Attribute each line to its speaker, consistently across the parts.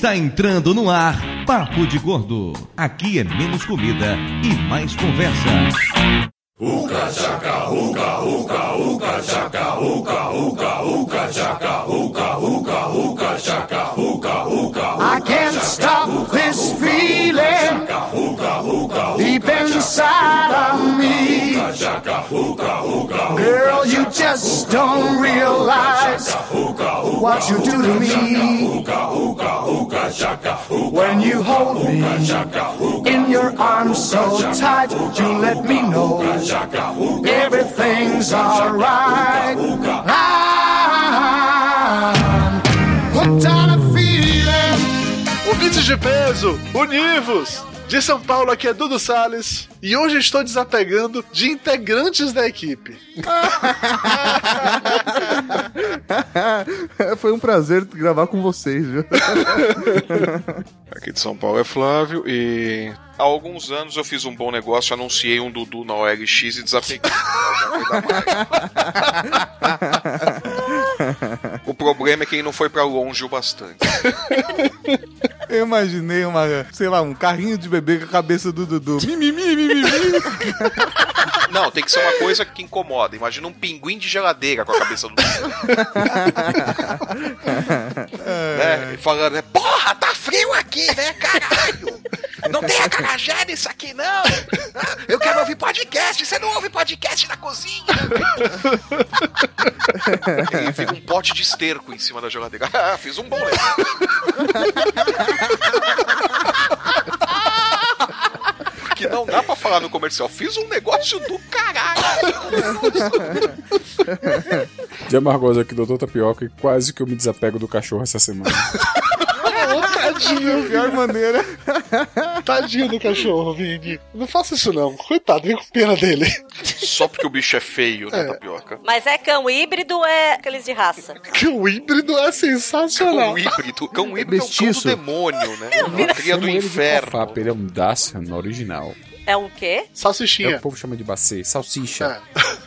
Speaker 1: Está entrando no ar Papo de Gordo. Aqui é menos comida e mais conversa.
Speaker 2: Uca chaca, uca, uca, uca chaca, uca, uca, uca chaca, uca, uca, uca chaca, uca, uca.
Speaker 3: I can't stop this feeling deep inside of me. Girl, you just don't realize what you do to me. When you hold me in your arms so tight, you let me know everything's alright. I'm
Speaker 4: Ouvintes de peso, univos! De São Paulo, aqui é Dudu Salles e hoje estou desapegando de integrantes da equipe.
Speaker 5: Foi um prazer gravar com vocês, viu?
Speaker 6: Aqui de São Paulo é Flávio e há alguns anos eu fiz um bom negócio, anunciei um Dudu na OLX e desapeguei. o problema é que ele não foi pra longe o bastante.
Speaker 5: Eu imaginei uma, sei lá, um carrinho de bebê com a cabeça do Dudu. Mimimi, mimimi.
Speaker 6: Não, tem que ser uma coisa que incomoda. Imagina um pinguim de geladeira com a cabeça do né? E falando, né? Porra, tá frio aqui, né, caralho? Não tem acarajé nisso aqui, não. Eu quero ouvir podcast. Você não ouve podcast na cozinha? E fica um pote de esterco em cima da geladeira. Ah, fiz um bom negócio. Porque não dá pra falar no comercial. Fiz um negócio do caralho.
Speaker 7: De amargosa aqui, doutor Tapioca, e quase que eu me desapego do cachorro essa semana.
Speaker 4: Ô, tadinho,
Speaker 5: Pior maneira.
Speaker 4: tadinho do cachorro, Vini. Não faça isso não. Coitado, vem com pena dele.
Speaker 6: Só porque o bicho é feio, né, tapioca?
Speaker 8: Mas é cão híbrido ou é aqueles de raça?
Speaker 4: Que o híbrido é sensacional.
Speaker 6: Cão híbrido. Cão híbrido é um cão do demônio, né? Uma cria do
Speaker 7: de
Speaker 6: inferno.
Speaker 7: Ele é um Dacian no original.
Speaker 8: É um quê?
Speaker 7: É o
Speaker 4: Salsichinha.
Speaker 7: povo chama de bacê, salsicha.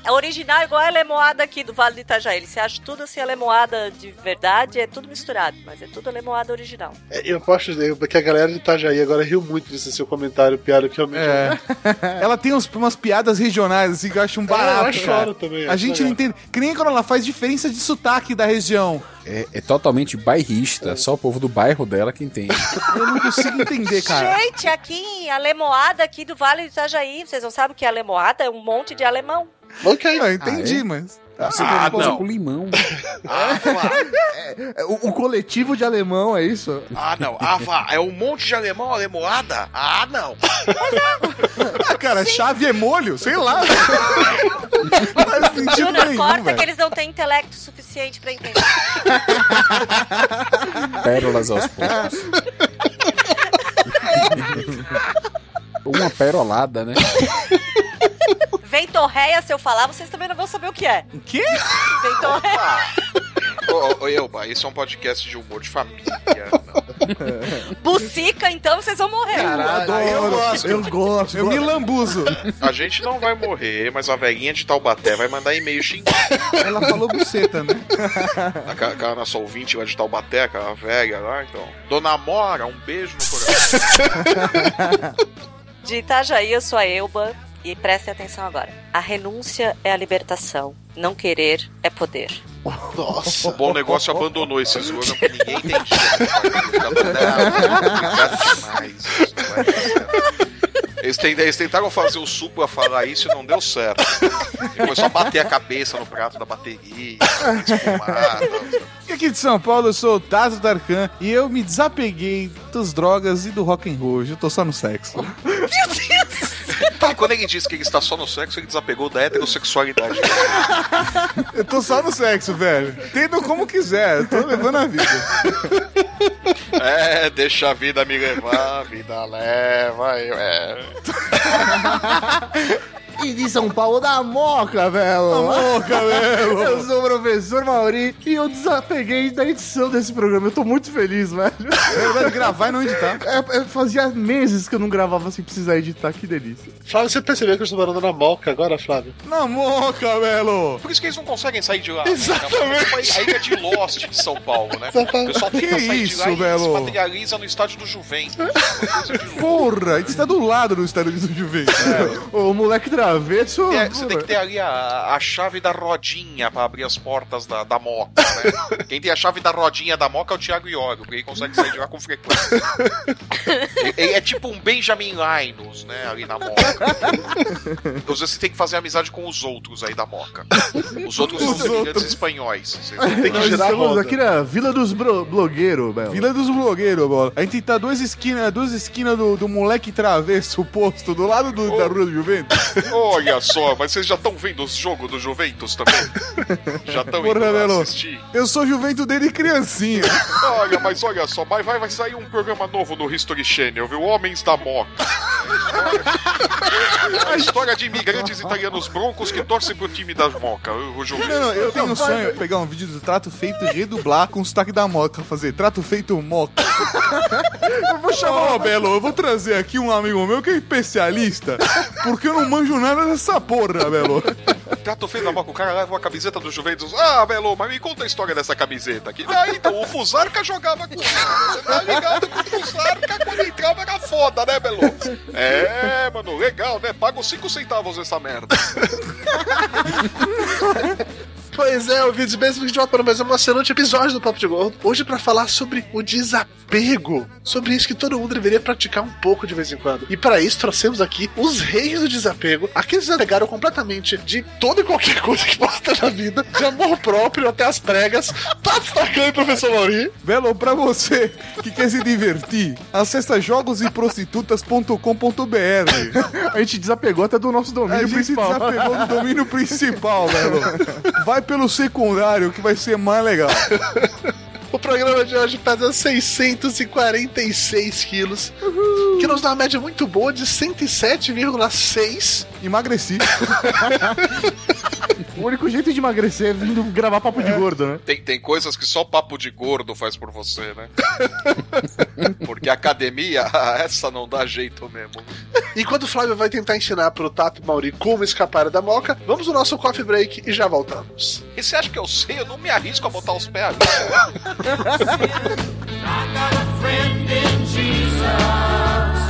Speaker 8: É original igual a lemoada aqui do Vale do Itajaí. Você acha tudo assim, a lemoada de verdade, é tudo misturado. Mas é tudo a lemoada original.
Speaker 4: É, Eu posso dizer que a galera de Itajaí agora riu muito desse seu comentário, piada que realmente
Speaker 5: É. Ela tem uns- umas piadas regionais, assim, que eu acho um
Speaker 4: É,
Speaker 5: barato.
Speaker 4: eu
Speaker 5: cara.
Speaker 4: choro também,
Speaker 5: A gente não entende. Que nem quando ela faz diferença de sotaque da região.
Speaker 7: É, é totalmente bairrista, só o povo do bairro dela que entende.
Speaker 5: Eu não consigo entender, cara.
Speaker 8: Gente, aqui, a lemoada aqui do Vale do Itajaí. Vocês não sabem o que é a lemoada? É um monte de alemão.
Speaker 4: Ok.
Speaker 5: Eu entendi,
Speaker 7: Ah, é?
Speaker 5: mas.
Speaker 7: Você
Speaker 6: Ah, não.
Speaker 7: com limão.
Speaker 6: Ah, vá.
Speaker 5: É, O, o coletivo de alemão, é isso?
Speaker 6: Ah, não. Ah, vá. É um monte de alemão, alemoada? Ah, não.
Speaker 5: Ah, cara, chave é molho? Sei lá. Não faz sentido
Speaker 8: Júnior,
Speaker 5: nenhum,
Speaker 8: corta
Speaker 5: velho.
Speaker 8: que eles não têm intelecto suficiente pra entender.
Speaker 7: Pérolas aos poucos. Uma perolada, né?
Speaker 8: Ventorreia, se eu falar, vocês também não vão saber o que é.
Speaker 5: O quê?
Speaker 8: Ventorreia.
Speaker 6: Ô, ô, Elba, isso é um podcast de humor de família.
Speaker 8: Bucica, então vocês vão morrer.
Speaker 5: eu gosto. Eu gosto. Eu me lambuzo.
Speaker 6: A gente não vai morrer, mas a velhinha de Taubaté vai mandar e-mail xingando.
Speaker 5: Ela falou buceta, né?
Speaker 6: Aquela, aquela nossa ouvinte lá de Taubaté, aquela velha lá, então. Dona Mora, um beijo no coração.
Speaker 8: De Itajaí, eu sou a Elba. E prestem atenção agora. A renúncia é a libertação. Não querer é poder.
Speaker 4: Nossa.
Speaker 6: O bom negócio abandonou esse slogan porque ninguém entendia. Demais. Eles, tent- eles tentaram fazer o Supla falar isso e não deu certo. Foi só bater a cabeça no prato da bateria.
Speaker 5: E aqui de São Paulo, eu sou o Tato Tarkan e eu me desapeguei das drogas e do rock and roll. Eu tô só no sexo.
Speaker 6: E quando ele disse que ele está só no sexo, ele desapegou da heterossexualidade.
Speaker 5: Eu tô só no sexo, velho. Entendam como quiser, eu tô levando a vida.
Speaker 6: É, deixa a vida me levar, a vida leva. eu- É.
Speaker 9: E de São Paulo da Moca, velho.
Speaker 5: Amor, cabelo.
Speaker 9: Eu sou o professor Mauri, e eu desapeguei da edição desse programa. Eu tô muito feliz, velho.
Speaker 5: É verdade, gravar e não editar.
Speaker 9: É, é, fazia meses que eu não gravava sem precisar editar, que delícia.
Speaker 4: Flávio, você percebeu que eu estou morando na Moca agora, Flávio?
Speaker 5: Na moca, Belo!
Speaker 6: Por isso que eles não conseguem sair de lá. né?
Speaker 4: Exatamente.
Speaker 6: É uma ilha de Lost de São Paulo, né? O pessoal tenta
Speaker 5: Que
Speaker 6: sair
Speaker 5: isso,
Speaker 6: de lá e se
Speaker 5: Belo?
Speaker 6: materializa no estádio do Juventus.
Speaker 5: Porra, a gente tá do lado do estádio do Juventus.
Speaker 9: O moleque travesso.
Speaker 6: É, você tem que ter ali a, a chave da rodinha pra abrir as portas da, da moca, né? Quem tem a chave da rodinha da moca é o Thiago Ioro, porque ele consegue sair de lá com frequência. Ele é tipo um Benjamin Linus, né? Ali na moca. Então você tem que fazer amizade com os outros aí da moca. Os outros são
Speaker 5: Os
Speaker 6: imigrantes
Speaker 5: outros.
Speaker 6: espanhóis. Você-
Speaker 4: Tem que
Speaker 9: Nós
Speaker 4: girar
Speaker 9: estamos aqui na Vila dos Blogueiros, Belo.
Speaker 5: Vila dos blogueiros, bola. A gente tá duas esquinas, duas esquinas do, do moleque travesso posto do lado do- da rua do Juventus.
Speaker 6: Olha só, mas vocês já estão vendo os jogos do Juventus também? Já estão indo
Speaker 5: Belo.
Speaker 6: assistir?
Speaker 5: Eu sou Juventus desde criancinha.
Speaker 6: Olha, mas olha só, mas vai, vai sair um programa novo no History Channel, viu? Homens da Moca. A história de imigrantes italianos broncos que torcem pro time da Moca, o o Juventus.
Speaker 5: Não, não, eu tenho um sonho de pegar um vídeo do trato feito e redublar com o sotaque da moca. Fazer trato feito moca. Eu vou chamar, Ô, Belo, eu vou trazer aqui um amigo meu que é especialista, porque eu não manjo nada dessa porra, Belo.
Speaker 6: Trato feio da Moca, o cara leva uma camiseta do Juventus. Ah, Belo, mas me conta a história dessa camiseta aqui. Ah, então, o Fusarca jogava com Você tá ligado que o Fusarca, quando entrava, era foda, né, Belo? É, mano, legal, né? Pago 5 centavos essa merda.
Speaker 4: Pois é, ouvintes, mesmo que a gente volta para mais um emocionante episódio do Papo de Gordo. Hoje para falar sobre o desapego. Sobre isso que todo mundo deveria praticar um pouco de vez em quando. E para isso trouxemos aqui os reis do desapego. Aqueles que desapegaram completamente de toda e qualquer coisa que possa ter na vida. De amor próprio até as pregas. Tá destacando, professor Mauri.
Speaker 5: Belo, pra você que quer se divertir, acessa jogoseprostitutas.com.br.
Speaker 9: A gente desapegou até do nosso
Speaker 5: A
Speaker 9: domínio
Speaker 5: gente
Speaker 9: principal.
Speaker 5: desapegou do domínio principal, Belo. Vai pelo secundário que vai ser mais legal.
Speaker 4: O programa de hoje pesa 646 quilos. Que nos dá uma média muito boa de 107,6.
Speaker 5: Emagreci.
Speaker 9: O único jeito de emagrecer é vindo gravar papo de gordo, né?
Speaker 6: Tem, tem coisas que só papo de gordo faz por você, né? Porque academia, essa não dá jeito mesmo.
Speaker 4: Enquanto o Flávio vai tentar ensinar pro Tato e Mauri como escapar da moca, vamos no nosso coffee break e já voltamos.
Speaker 6: E você acha que eu sei? Eu não me arrisco a botar os pés ali.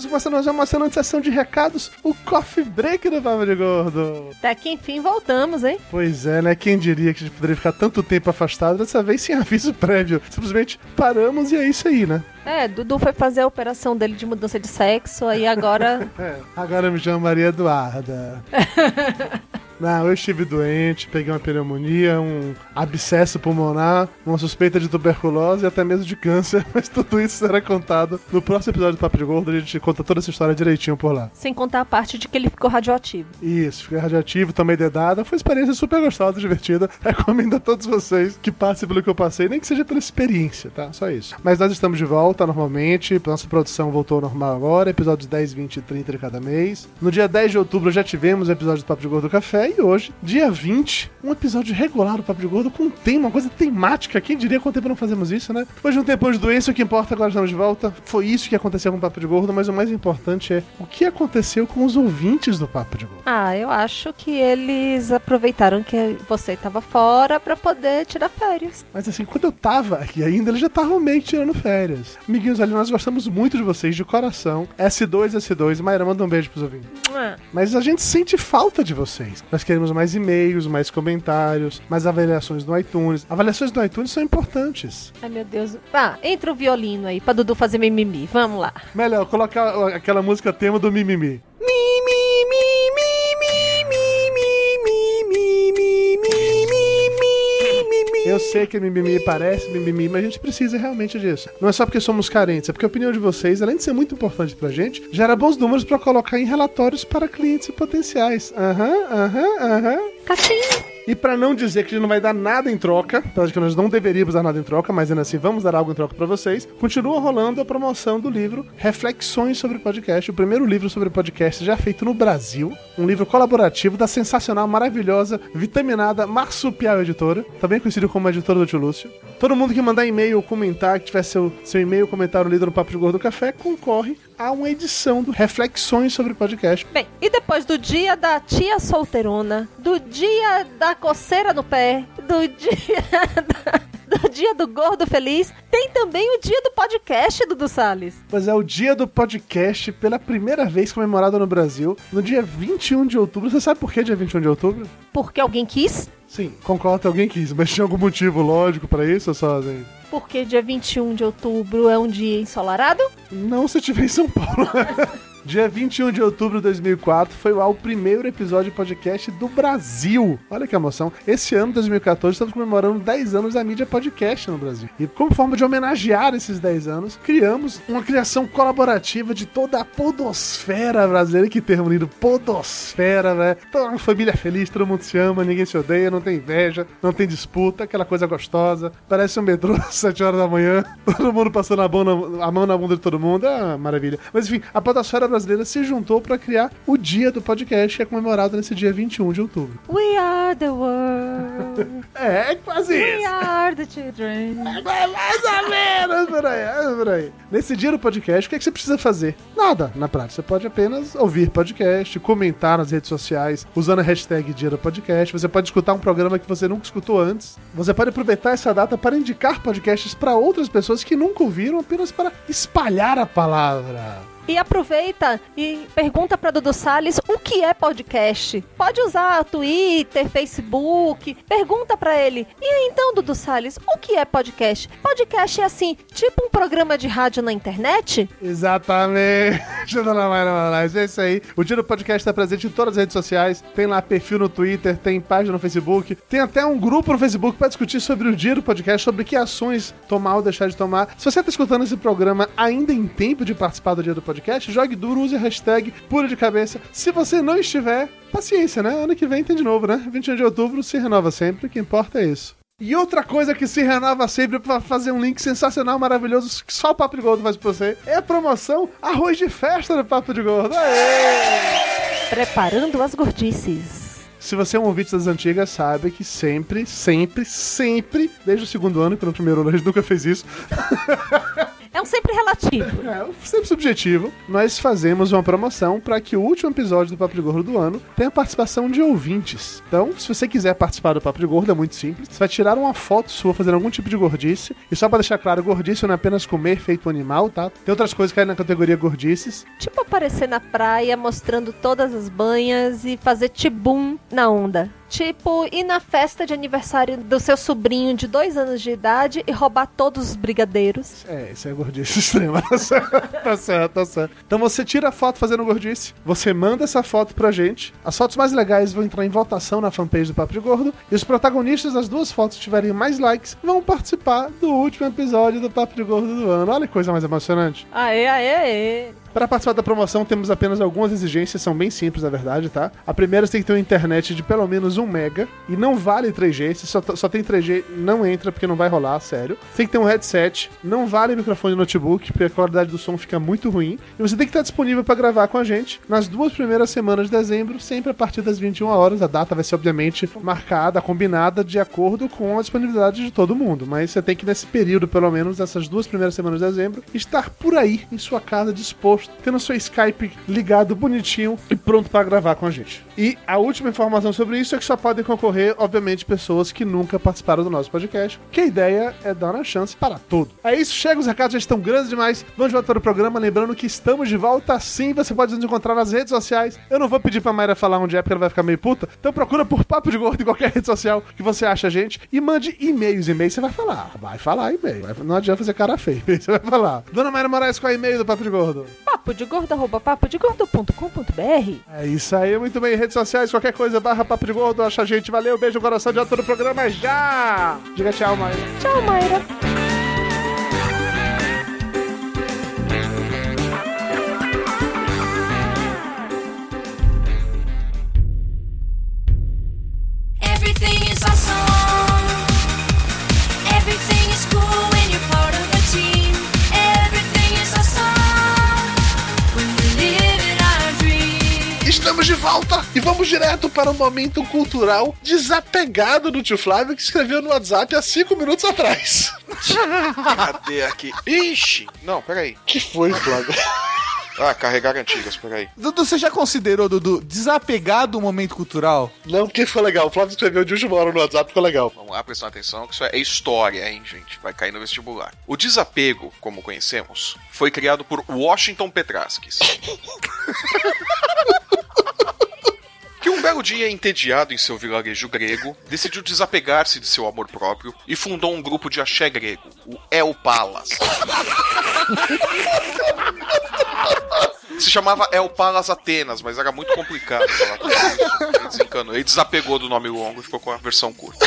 Speaker 9: Mayra Moraes, estamos começando mais uma emocionante sessão de recados, o Coffee Break do Papo de Gordo.
Speaker 10: Até que enfim voltamos, hein?
Speaker 9: Pois é, né? Quem diria que a gente poderia ficar tanto tempo afastado, dessa vez sem aviso prévio. Simplesmente paramos e é isso aí, né?
Speaker 10: É, Dudu foi fazer a operação dele de mudança de sexo, aí agora.
Speaker 9: É, agora eu me chamo Maria Eduarda. Não, eu estive doente, peguei uma pneumonia, um abscesso pulmonar, uma suspeita de tuberculose e até mesmo de câncer, mas tudo isso será contado no próximo episódio do Papo de Gordo, a gente conta toda essa história direitinho por lá.
Speaker 10: Sem contar a parte de que ele ficou radioativo.
Speaker 9: Isso, fiquei radioativo, tomei dedada, foi uma experiência super gostosa, divertida. Recomendo a todos vocês que passem pelo que eu passei, nem que seja pela experiência, tá? Só isso. Mas nós estamos de volta normalmente, nossa produção voltou ao normal agora, episódios 10, 20 e 30 de cada mês. No dia 10 de outubro já tivemos o episódio do Papo de Gordo do Café e hoje, dia 20, um episódio regular do Papo de Gordo com um tema, uma coisa temática. Quem diria quanto tempo não fazemos isso, né? Depois de um tempo de doença, o que importa agora estamos de volta. Foi isso que aconteceu com o Papo de Gordo, mas o mais importante é o que aconteceu com os ouvintes do Papo de Gordo.
Speaker 10: Ah, eu acho que eles aproveitaram que você estava fora pra poder tirar férias.
Speaker 9: Mas assim, quando eu tava aqui ainda, eles já estavam meio tirando férias. Amiguinhos ali, nós gostamos muito de vocês, de coração. S2, S2. Mayra, manda um beijo pros ouvintes. Mas a gente sente falta de vocês. Nós queremos mais e-mails, mais comentários, mais avaliações no iTunes. Avaliações no iTunes são importantes.
Speaker 10: Ai, meu Deus. Ah, entra o violino aí pra Dudu fazer mimimi. Vamos lá.
Speaker 9: Melhor, colocar aquela música tema do Mimimi. Eu sei que mimimi parece mimimi, mas a gente precisa realmente disso. Não é só porque somos carentes, é porque a opinião de vocês, além de ser muito importante pra gente, gera bons números pra colocar em relatórios para clientes e potenciais. Aham, aham, aham.
Speaker 10: Catinho.
Speaker 9: E pra não dizer que a gente não vai dar nada em troca, apesar que nós não deveríamos dar nada em troca, mas ainda assim vamos dar algo em troca pra vocês, continua rolando a promoção do livro Reflexões sobre Podcast, o primeiro livro sobre podcast já feito no Brasil, um livro colaborativo da sensacional, maravilhosa, vitaminada Marsupial Editora, também conhecido como editora do Tio Lúcio. Todo mundo que mandar e-mail ou comentar, que tiver seu, seu e-mail comentário lido no Papo de Gordo Café, concorre a uma edição do Reflexões sobre Podcast.
Speaker 10: Bem, e depois do dia da tia solteirona, do dia da coceira no pé, do dia da- do dia do gordo feliz, tem também o dia do podcast, Dudu Salles.
Speaker 9: Pois é, o dia do podcast, pela primeira vez comemorado no Brasil, no dia 21 de outubro. Você sabe por que dia 21 de outubro?
Speaker 10: Porque alguém quis?
Speaker 9: Sim, concordo, alguém quis, mas tinha algum motivo lógico pra isso ou só assim?
Speaker 10: Porque dia 21 de outubro é um dia ensolarado?
Speaker 9: Não se tiver em São Paulo. Dia 21 de outubro de 2004 foi o primeiro episódio de podcast do Brasil. Olha que emoção. Esse ano, 2014, estamos comemorando 10 anos da mídia podcast no Brasil. E como forma de homenagear esses 10 anos, criamos uma criação colaborativa de toda a podosfera brasileira. Que termo lindo, podosfera, né? Toda uma família feliz, todo mundo se ama, ninguém se odeia, não tem inveja, não tem disputa, aquela coisa gostosa. Parece um metrô às 7 horas da manhã, todo mundo passando a mão na, a mão na bunda de todo mundo. Ah, maravilha. Mas enfim, a podosfera brasileira se juntou para criar o dia do podcast, que é comemorado nesse dia 21 de outubro.
Speaker 10: We are the world.
Speaker 9: É, é quase
Speaker 10: We
Speaker 9: isso.
Speaker 10: are the children.
Speaker 9: É mais ou menos, peraí, é, peraí. Nesse dia do podcast, o que, é que você precisa fazer? Nada, na prática. Você pode apenas ouvir podcast, comentar nas redes sociais, usando a hashtag dia do podcast. Você pode escutar um programa que você nunca escutou antes. Você pode aproveitar essa data para indicar podcasts para outras pessoas que nunca ouviram, apenas para espalhar a palavra.
Speaker 10: E aproveita e pergunta pra Dudu Salles o que é podcast. Pode usar Twitter, Facebook. Pergunta pra ele. E então, Dudu Salles, o que é podcast? Podcast é assim, tipo um programa de rádio na internet?
Speaker 9: Exatamente, dona Mayra Marais, é isso aí. O Dia do Podcast está presente em todas as redes sociais. Tem lá perfil no Twitter, tem página no Facebook, tem até um grupo no Facebook para discutir sobre o Dia do Podcast, sobre que ações tomar ou deixar de tomar. Se você está escutando esse programa ainda em tempo de participar do Dia do Podcast, jogue duro, use a hashtag pura de cabeça. Se você não estiver, paciência, né? Ano que vem tem de novo, né? 21 de outubro se renova sempre, o que importa é isso. E outra coisa que se renova sempre pra fazer um link sensacional, maravilhoso, que só o Papo de Gordo faz pra você, é a promoção Arroz de Festa do Papo de Gordo. Aê!
Speaker 10: Preparando as gordices.
Speaker 9: Se você é um ouvinte das antigas, sabe que sempre, sempre, sempre, desde o segundo ano, que no primeiro ano a gente nunca fez isso,
Speaker 10: É um sempre relativo.
Speaker 9: É, sempre subjetivo. Nós fazemos uma promoção para que o último episódio do Papo de Gordo do ano tenha a participação de ouvintes. Então, se você quiser participar do Papo de Gordo, é muito simples. Você vai tirar uma foto sua fazendo algum tipo de gordice. E só para deixar claro, gordice não é apenas comer feito animal, tá? Tem outras coisas que caem na categoria gordices.
Speaker 10: Tipo aparecer na praia mostrando todas as banhas e fazer tibum na onda. Tipo ir na festa de aniversário do seu sobrinho de dois anos de idade e roubar todos os brigadeiros.
Speaker 9: É, isso é gordice extrema. Tá certo, tá certo, tá certo. Então você tira a foto fazendo gordice, você manda essa foto pra gente. As fotos mais legais vão entrar em votação na fanpage do Papo de Gordo. E os protagonistas das duas fotos que tiverem mais likes vão participar do último episódio do Papo de Gordo do ano. Olha que coisa mais emocionante.
Speaker 10: Aê, aê, aê.
Speaker 9: Para participar da promoção, temos apenas algumas exigências, são bem simples, na verdade, tá? A primeira, você tem que ter uma internet de pelo menos 1 mega e não vale 3G. Se só, só tem 3G, não entra porque não vai rolar, sério. Você tem que ter um headset, não vale microfone notebook, porque a qualidade do som fica muito ruim. E você tem que estar disponível para gravar com a gente nas duas primeiras semanas de dezembro, sempre a partir das 21 horas. A data vai ser, obviamente, marcada, combinada de acordo com a disponibilidade de todo mundo. Mas você tem que, nesse período, pelo menos, nessas duas primeiras semanas de dezembro, estar por aí, em sua casa, disposto, tendo seu Skype ligado bonitinho e pronto para gravar com a gente. E a última informação sobre isso é que só podem concorrer, obviamente, pessoas que nunca participaram do nosso podcast, que a ideia é dar uma chance para todo. É isso, chega, os recados já estão grandes demais. Vamos de volta para o programa, lembrando que estamos de volta sim, você pode nos encontrar nas redes sociais. Eu não vou pedir pra Mayra falar onde é, porque ela vai ficar meio puta. Então procura por Papo de Gordo em qualquer rede social que você acha a gente e mande e-mails. E-mail você vai falar. Vai falar e-mail. Não adianta fazer cara feia. Você vai falar. Dona Mayra Moraes, qual é o e-mail do Papo de Gordo?
Speaker 10: Papo de gordo, arroba papo de gordo.com.br.
Speaker 9: É isso aí, muito bem. Redes sociais, qualquer coisa, barra Papo de Gordo, acha a gente. Valeu, beijo no coração de todo o programa já! Diga tchau, Mayra.
Speaker 10: Tchau, Mayra.
Speaker 4: De volta e vamos direto para o momento cultural desapegado do tio Flávio que escreveu no WhatsApp há cinco minutos atrás.
Speaker 6: Cadê aqui? Ixi! Não, peraí.
Speaker 4: que foi, Flávio?
Speaker 6: Ah, carregar antigas, peraí.
Speaker 5: Dudu, você já considerou, Dudu, desapegar do momento cultural?
Speaker 4: Não, porque foi legal. O Flávio escreveu de última hora no WhatsApp, ficou legal.
Speaker 6: Vamos lá, prestando atenção, que isso é história, hein, gente? Vai cair no vestibular. O desapego, como conhecemos, foi criado por Washington Petraskis. que um belo dia, entediado em seu vilarejo grego, decidiu desapegar-se de seu amor próprio e fundou um grupo de axé grego, o El Palas. Se chamava El Palas Atenas, mas era muito complicado falar. Ele desencanou. Ele desapegou do nome longo e ficou com a versão curta.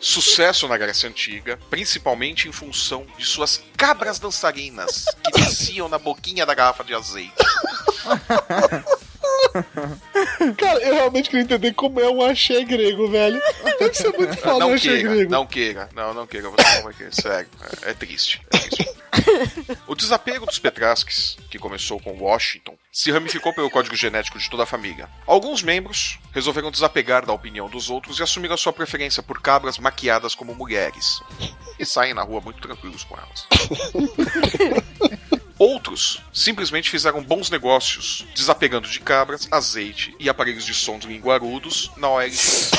Speaker 6: Sucesso na Grécia Antiga, principalmente em função de suas cabras dançarinas que desciam na boquinha da garrafa de azeite.
Speaker 4: Cara, eu realmente queria entender como é um axé grego, velho. Deve ser muito foda um
Speaker 6: não
Speaker 4: axé
Speaker 6: queira,
Speaker 4: grego.
Speaker 6: não queira, não, não queira, você não vai querer, sério, é, é triste, é triste. O desapego dos Petrasques, que começou com Washington, se ramificou pelo código genético de toda a família. Alguns membros resolveram desapegar da opinião dos outros e assumir a sua preferência por cabras maquiadas como mulheres. E saem na rua muito tranquilos com elas. Outros simplesmente fizeram bons negócios, desapegando de cabras, azeite e aparelhos de som de linguarudos na OLX.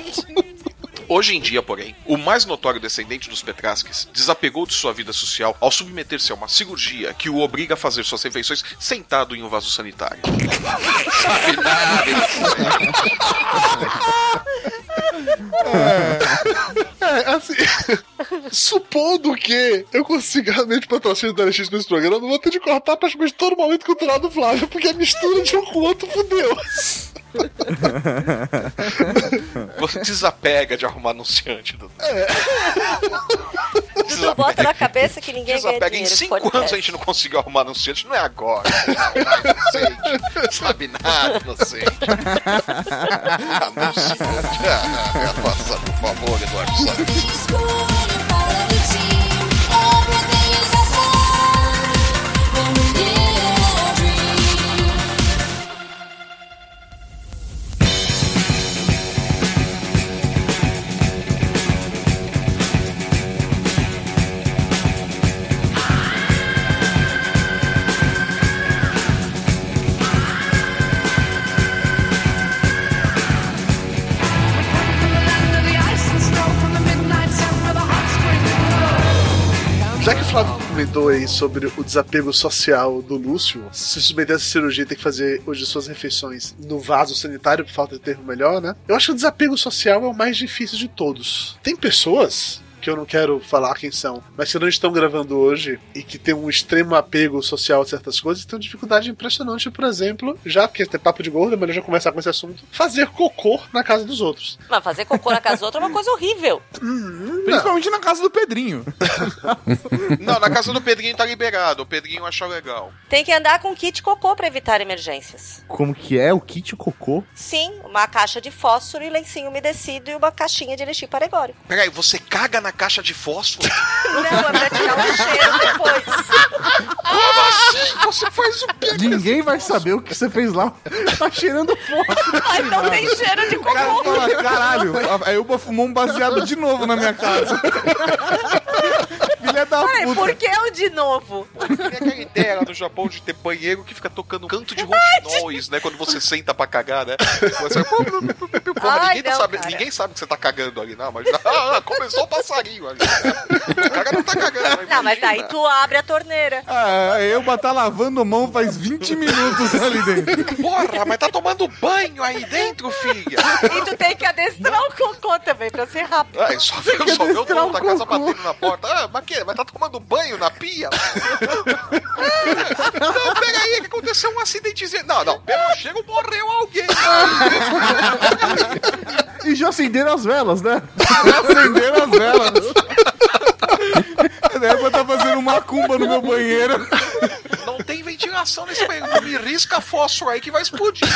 Speaker 6: Hoje em dia, porém, o mais notório descendente dos Petrasques desapegou de sua vida social ao submeter-se a uma cirurgia que o obriga a fazer suas refeições sentado em um vaso sanitário. Sabe nada,
Speaker 4: É, assim. Supondo que eu consiga realmente patrocínio do LX nesse programa, eu não vou ter de cortar praticamente todo o momento cultural do Flávio, porque a mistura de um com o outro fudeu.
Speaker 6: Você desapega de arrumar anunciante. Do...
Speaker 8: Dudu, bota na cabeça que ninguém ganha
Speaker 6: Desapega. Em
Speaker 8: dinheiro.
Speaker 6: cinco
Speaker 8: com podcast.
Speaker 6: anos a gente não conseguiu arrumar anunciante, não é agora. Não, inocente. Sabe nada, inocente. Anunciante. Ah, Passa, por favor, Eduardo Salles.
Speaker 4: Já que o Flávio comentou aí sobre o desapego social do Lúcio, se submeter a essa cirurgia e ter que fazer hoje suas refeições no vaso sanitário, por falta de termo melhor, né? Eu acho que o desapego social é o mais difícil de todos. Tem pessoas que eu não quero falar quem são, mas que não estão gravando hoje e que tem um extremo apego social a certas coisas, tem uma dificuldade impressionante, por exemplo, já que é papo de gordo, é melhor já começar com esse assunto, fazer cocô na casa dos outros.
Speaker 8: Mas fazer cocô na casa do outro é uma coisa horrível.
Speaker 5: Principalmente na casa do Pedrinho.
Speaker 6: Não, na casa do Pedrinho tá liberado. O Pedrinho acha legal.
Speaker 8: Tem que andar com kit cocô pra evitar emergências.
Speaker 11: Como que é o kit cocô?
Speaker 8: Sim, uma caixa de fósforo e lencinho umedecido e uma caixinha de elixir paregórico.
Speaker 6: Peraí, você caga na caixa de fósforo?
Speaker 8: Não, é pra tirar o cheiro depois.
Speaker 6: Como assim? Você faz o quê?
Speaker 11: Ninguém vai saber o que você fez lá. Tá cheirando fósforo.
Speaker 8: Ai, não tem cheiro de
Speaker 5: cara
Speaker 8: cocô.
Speaker 5: fala, caralho, a Elba fumou um baseado de novo na minha casa. Da
Speaker 8: Peraí,
Speaker 5: puta.
Speaker 8: por que o de novo?
Speaker 6: Tem aquela ideia lá no Japão de ter banheiro que fica tocando um canto de rouxinóis, né? Quando você senta pra cagar, né? Você...
Speaker 8: Ai,
Speaker 6: ninguém, tá
Speaker 8: não,
Speaker 6: sabe- ninguém sabe que você tá cagando ali, não, mas ah, começou o passarinho ali. né? O cara não tá cagando.
Speaker 8: Não, mas aí tu abre a torneira.
Speaker 5: Ah, Elba tá lavando mão faz 20 minutos ali dentro.
Speaker 6: Porra, mas tá tomando banho aí dentro, filha.
Speaker 8: E tu tem que adestrar o cocô também pra ser rápido.
Speaker 6: Ah, só vê o dono da casa batendo na porta. Ah, mas que? Mas tá tomando banho na pia? Não, peraí, que aconteceu um acidentezinho. Não, não, pelo chego morreu alguém.
Speaker 11: E já acenderam as velas, né?
Speaker 5: Acenderam as velas. A Elba tá fazendo macumba no meu banheiro.
Speaker 6: Não tem ventilação nesse banheiro. Me risca fósforo aí que vai explodir.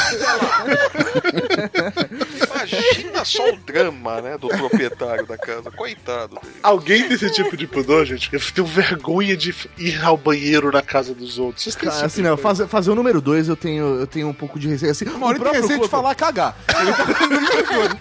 Speaker 6: Imagina só o drama, né, do proprietário da casa. Coitado dele.
Speaker 4: Alguém desse tipo de pudor, gente, eu tenho vergonha de ir ao banheiro na casa dos outros. Vocês têm
Speaker 11: Cara,
Speaker 4: esse
Speaker 11: assim, não, fazer, fazer o número 2 eu tenho, eu tenho um pouco de receio. Assim,
Speaker 5: O
Speaker 11: o
Speaker 5: Maurício tem receio de falar cagar. Ele tá dois.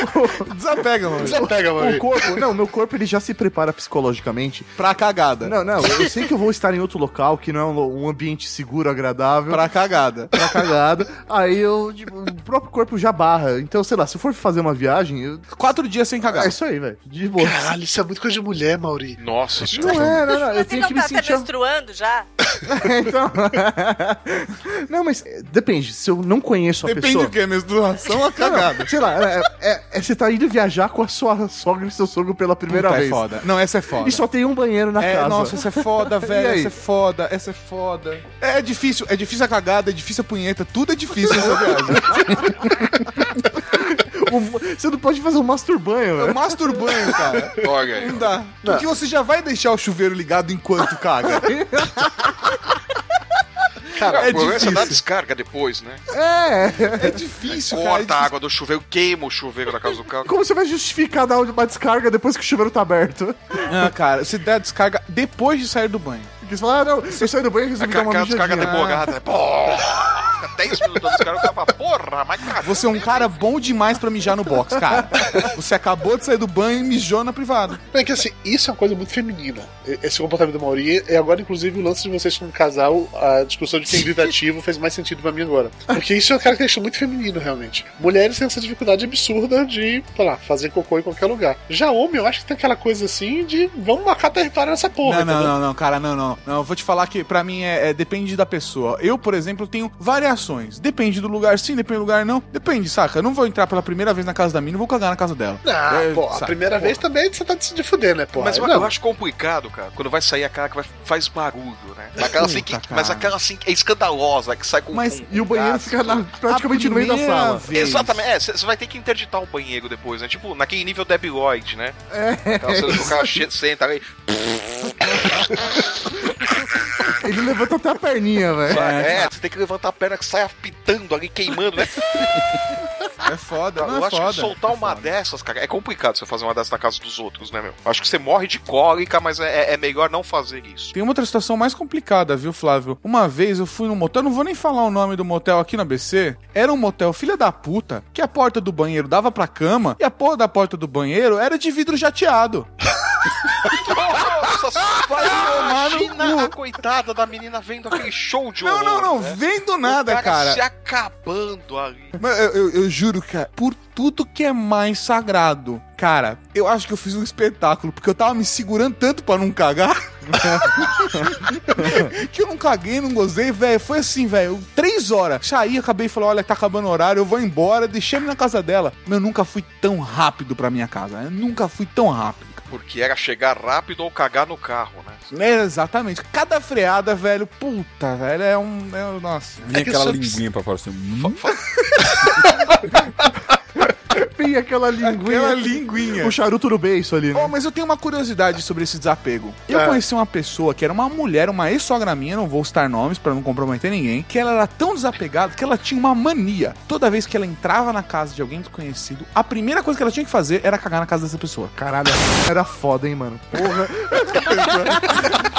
Speaker 5: Desapega, mano.
Speaker 4: Desapega,
Speaker 11: O
Speaker 4: mano.
Speaker 11: corpo, não, meu corpo ele já se prepara psicologicamente.
Speaker 5: Pra cagada.
Speaker 11: Não, não, eu sei que eu vou estar em outro local, que não é um um ambiente seguro, agradável.
Speaker 5: Pra cagada.
Speaker 11: pra cagada. Aí eu, tipo, o próprio corpo já barra. Então, sei lá, se eu for fazer uma viagem, eu...
Speaker 5: Quatro dias sem cagar.
Speaker 11: é isso aí, velho. De boa.
Speaker 4: Caralho, isso é muito coisa de mulher, Mauri.
Speaker 6: Nossa senhora.
Speaker 11: Não é, não, não. Eu
Speaker 8: Você
Speaker 11: tenho
Speaker 8: não
Speaker 11: que me
Speaker 8: tá até
Speaker 11: sentir.
Speaker 8: menstruando já?
Speaker 11: então. não, mas é, depende. Se eu não conheço a
Speaker 5: Depende
Speaker 11: pessoa.
Speaker 5: do que? Menstruação ou
Speaker 11: não,
Speaker 5: cagada?
Speaker 11: sei lá, é, é- é- você tá indo viajar com a sua sogra e seu sogro pela primeira
Speaker 5: Puta,
Speaker 11: vez.
Speaker 5: é foda. Não, essa é foda.
Speaker 11: E só tem um banheiro na
Speaker 5: É,
Speaker 11: casa.
Speaker 5: nossa, essa é foda, velho. Essa é foda, essa é foda. É, é difícil, é difícil a cagada, é difícil a punheta, tudo é difícil nessa viagem.
Speaker 11: Você não pode fazer um masturbanho,
Speaker 5: É
Speaker 11: velho.
Speaker 5: um masturbanho, cara.
Speaker 6: Olha aí.
Speaker 5: Não dá. Porque você já vai deixar o chuveiro ligado enquanto caga.
Speaker 6: Cara,
Speaker 5: É
Speaker 6: o problema é você
Speaker 5: difícil.
Speaker 6: dar descarga depois, né?
Speaker 11: É.
Speaker 5: É difícil, cara. é
Speaker 6: Corta a
Speaker 5: difícil.
Speaker 6: água do chuveiro, queima o chuveiro da casa do carro.
Speaker 11: Como você vai justificar dar uma descarga depois que o chuveiro tá aberto?
Speaker 5: Ah, cara, você dá descarga depois de sair do banho.
Speaker 11: Porque você fala, ah, não, eu saí do banho e resolvi dar uma
Speaker 6: Aquela descarga
Speaker 11: mijadinha.
Speaker 6: demorada, né? Fica 10 minutos da descarga, o cara fala, porra, mas cara.
Speaker 5: Você é um cara bom demais pra mijar no box, cara. Você acabou de sair do banho e mijou na privada.
Speaker 4: É que assim, isso é uma coisa muito feminina. Esse comportamento do Mauri. E agora, inclusive, o lance de vocês como casal, a discussão de quem grita ativo fez mais sentido pra mim agora. Porque isso é uma característica muito feminino, realmente. Mulheres têm essa dificuldade absurda de, sei lá, fazer cocô em qualquer lugar. Já homem, eu acho que tem aquela coisa assim de vamos marcar território nessa porra.
Speaker 5: Não, não, não, não, cara, não, não. Não, eu vou te falar que pra mim é, é- depende da pessoa. Eu, por exemplo, tenho variações. Depende do lugar sim, depende do lugar não. Depende, saca? Eu não vou entrar pela primeira vez na casa da mina, não vou cagar na casa dela.
Speaker 4: Ah,
Speaker 5: É,
Speaker 4: pô, a primeira vez também você tá de fuder, né, pô?
Speaker 6: Mas eu, eu acho complicado, cara, quando vai sair aquela que vai, faz barulho, né? Aquela assim que,
Speaker 5: cara.
Speaker 6: mas aquela assim que é escandalosa, que sai com.
Speaker 5: Mas-
Speaker 6: com
Speaker 11: E o banheiro
Speaker 6: gás,
Speaker 11: fica na-
Speaker 6: tudo.
Speaker 11: praticamente no meio da sala.
Speaker 5: vez.
Speaker 6: Exatamente, é, você vai ter que interditar o banheiro depois, né? Tipo, naquele nível Debbie Lloyd, né?
Speaker 11: É.
Speaker 6: Aquela cena que o cara senta ali.
Speaker 11: Ele levanta até a perninha, velho.
Speaker 6: É, você tem que levantar a perna que sai apitando ali, queimando, né?
Speaker 5: É foda, não
Speaker 6: eu
Speaker 5: é
Speaker 6: acho
Speaker 5: foda.
Speaker 6: que soltar uma dessas, cara, é complicado você fazer uma dessas na casa dos outros, né, meu? Acho que você morre de cólica, mas é, é melhor não fazer isso.
Speaker 5: Tem uma outra situação mais complicada, viu, Flávio? Uma vez eu fui num motel, não vou nem falar o nome do motel aqui na BC. Era um motel filha da puta, que a porta do banheiro dava pra cama e a porra da porta do banheiro era de vidro jateado.
Speaker 6: Nossa, vai
Speaker 5: tomar
Speaker 6: Imagina a coitada da menina vendo aquele show de
Speaker 5: Não,
Speaker 6: horror.
Speaker 5: não, não,
Speaker 6: né?
Speaker 5: vendo nada,
Speaker 6: o cara.
Speaker 5: cara.
Speaker 6: se acabando ali.
Speaker 5: Mas eu, eu- eu juro, cara, por tudo que é mais sagrado, cara, eu acho que eu fiz um espetáculo, porque eu tava me segurando tanto pra não cagar. que eu não caguei, não gozei, velho. Foi assim, velho. Três horas. Saí, acabei e falei: olha, tá acabando o horário, eu vou embora. Deixei ele na casa dela. Mas eu nunca fui tão rápido pra minha casa. Eu nunca fui tão rápido.
Speaker 6: Porque era chegar rápido ou cagar no carro, né?
Speaker 5: É, exatamente. Cada freada, velho, puta, velho, é um. É, um- nossa.
Speaker 7: Vinha aquela linguinha pra fora assim. hum.
Speaker 11: Aquela linguinha.
Speaker 5: Aquela linguinha.
Speaker 11: O charuto no beiço ali, né?
Speaker 5: Oh, mas eu tenho uma curiosidade sobre esse desapego. Eu
Speaker 11: É.
Speaker 5: conheci uma pessoa que era uma mulher, uma ex-sogra minha, não vou citar nomes pra não comprometer ninguém, que ela era tão desapegada que ela tinha uma mania. Toda vez que ela entrava na casa de alguém desconhecido, a primeira coisa que ela tinha que fazer era cagar na casa dessa pessoa.
Speaker 11: Caralho, era foda, hein, mano? Porra.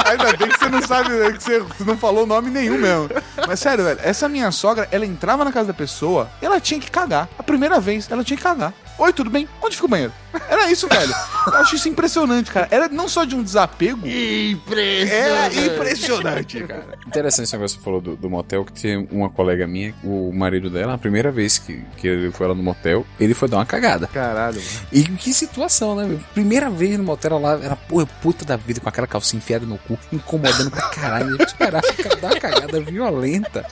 Speaker 5: Ainda bem que você não sabe, né, que você não falou nome nenhum mesmo. Mas sério, velho, essa minha sogra, ela entrava na casa da pessoa, ela tinha que cagar. A primeira vez, ela tinha que cagar. Oi, tudo bem? Onde fica o banheiro? Era isso, velho. Eu acho isso impressionante, cara. Era não só de um desapego. Era impressionante, cara.
Speaker 7: Interessante esse negócio que você falou do, do motel, que tem uma colega minha, o marido dela, a primeira vez que, que ele foi lá no motel, ele foi dar uma cagada.
Speaker 11: Caralho, mano.
Speaker 7: E que situação, né? meu? Primeira vez no motel lá, era porra, puta da vida, com aquela calcinha enfiada no cu, incomodando pra caralho. Eu esperava dar uma cagada violenta.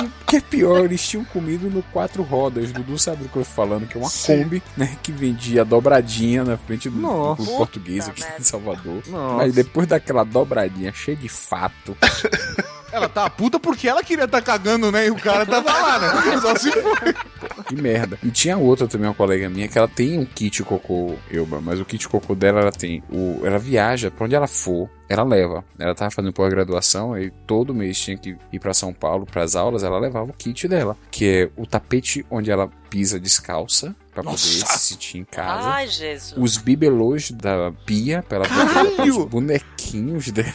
Speaker 7: E o que é pior, eles tinham comido no quatro rodas. Dudu sabe do que eu tô falando, que é uma
Speaker 11: Sim.
Speaker 7: Kombi, né? Que vendia dobradinha na frente do,
Speaker 11: Nossa.
Speaker 7: do português aqui em Salvador.
Speaker 11: Nossa.
Speaker 7: Mas depois daquela dobradinha cheia de fato.
Speaker 5: Ela tá puta porque ela queria tá cagando, né? E o cara tava lá, né? Só se foi.
Speaker 7: Que merda. E tinha outra também, uma colega minha, que ela tem um kit cocô, Elba, mas o kit cocô dela, ela tem. O, ela viaja, pra onde ela for, ela leva. Ela tava fazendo pós-graduação, aí todo mês tinha que ir pra São Paulo pras aulas, ela levava o kit dela, que é o tapete onde ela pisa descalça, pra poder se sentir em casa.
Speaker 8: Ai, Jesus.
Speaker 7: Os bibelôs da pia, pra ela botar os bonequinhos dela.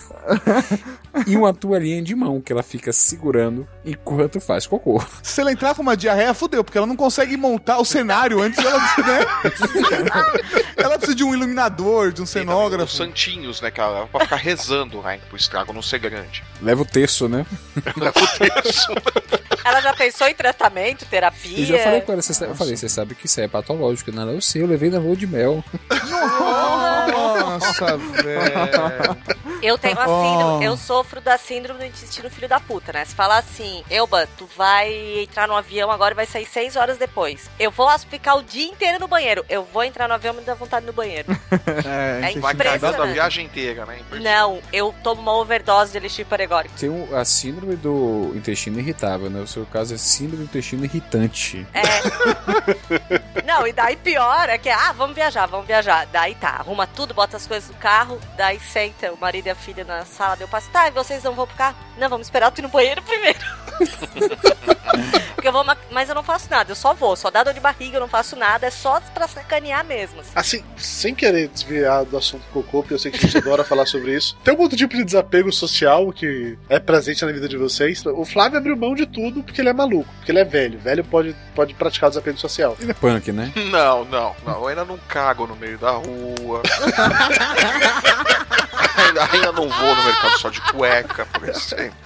Speaker 7: e uma toalhinha de mão que ela fica segurando enquanto faz cocô.
Speaker 5: Se ela entrar com uma diarreia, fudeu, porque ela não consegue montar o cenário antes ela, né? ela precisa de um iluminador, de um
Speaker 6: Os
Speaker 5: cenógrafo.
Speaker 6: santinhos, né, cara? Pra ficar rezando, né? Pro estrago não ser grande.
Speaker 7: Leva o terço, né?
Speaker 6: Leva o terço.
Speaker 8: Ela já pensou em tratamento, terapia?
Speaker 7: E já falei com ela, você sabe, eu falei, você sabe que isso aí é patológico, não, eu sei, eu levei na lua de mel.
Speaker 5: Nossa, velho.
Speaker 8: Eu tenho a
Speaker 7: Oh.
Speaker 8: síndrome, eu sofro da síndrome do intestino filho da puta, né? Se falar assim, Elba, tu vai entrar no avião agora e vai sair seis horas depois. Eu vou ficar o dia inteiro no banheiro. Eu vou entrar no avião e me dá vontade no banheiro. É
Speaker 6: Vai cagando a
Speaker 8: impressionante.
Speaker 6: viagem inteira, né?
Speaker 8: Não, eu tomo uma overdose de elixir paregórico.
Speaker 7: Tem o- a síndrome do intestino irritável, né? O seu caso é síndrome do intestino irritante.
Speaker 8: Não, e daí pior é que, ah, vamos viajar, vamos viajar. Daí tá, arruma tudo, bota as coisas no carro, daí senta o marido e a filha na sala, deu passo, tá, e vocês não vão pro carro? Não, vamos esperar tu ir no banheiro primeiro. Porque eu vou, ma- mas eu não faço nada, eu só vou, só dá dor de barriga, eu não faço nada, é só pra sacanear mesmo. assim.
Speaker 4: Assim, sem querer desviar do assunto cocô, porque eu sei que a gente adora falar sobre isso. Tem algum outro tipo de desapego social que é presente na vida de vocês? O Flávio abriu mão de tudo porque ele é maluco, porque ele é velho. Velho pode, pode praticar o desapego social.
Speaker 7: Ele é punk, né?
Speaker 6: Não, não, não. Eu ainda não cago no meio da rua. ainda, ainda não vou no mercado só de cueca, por exemplo.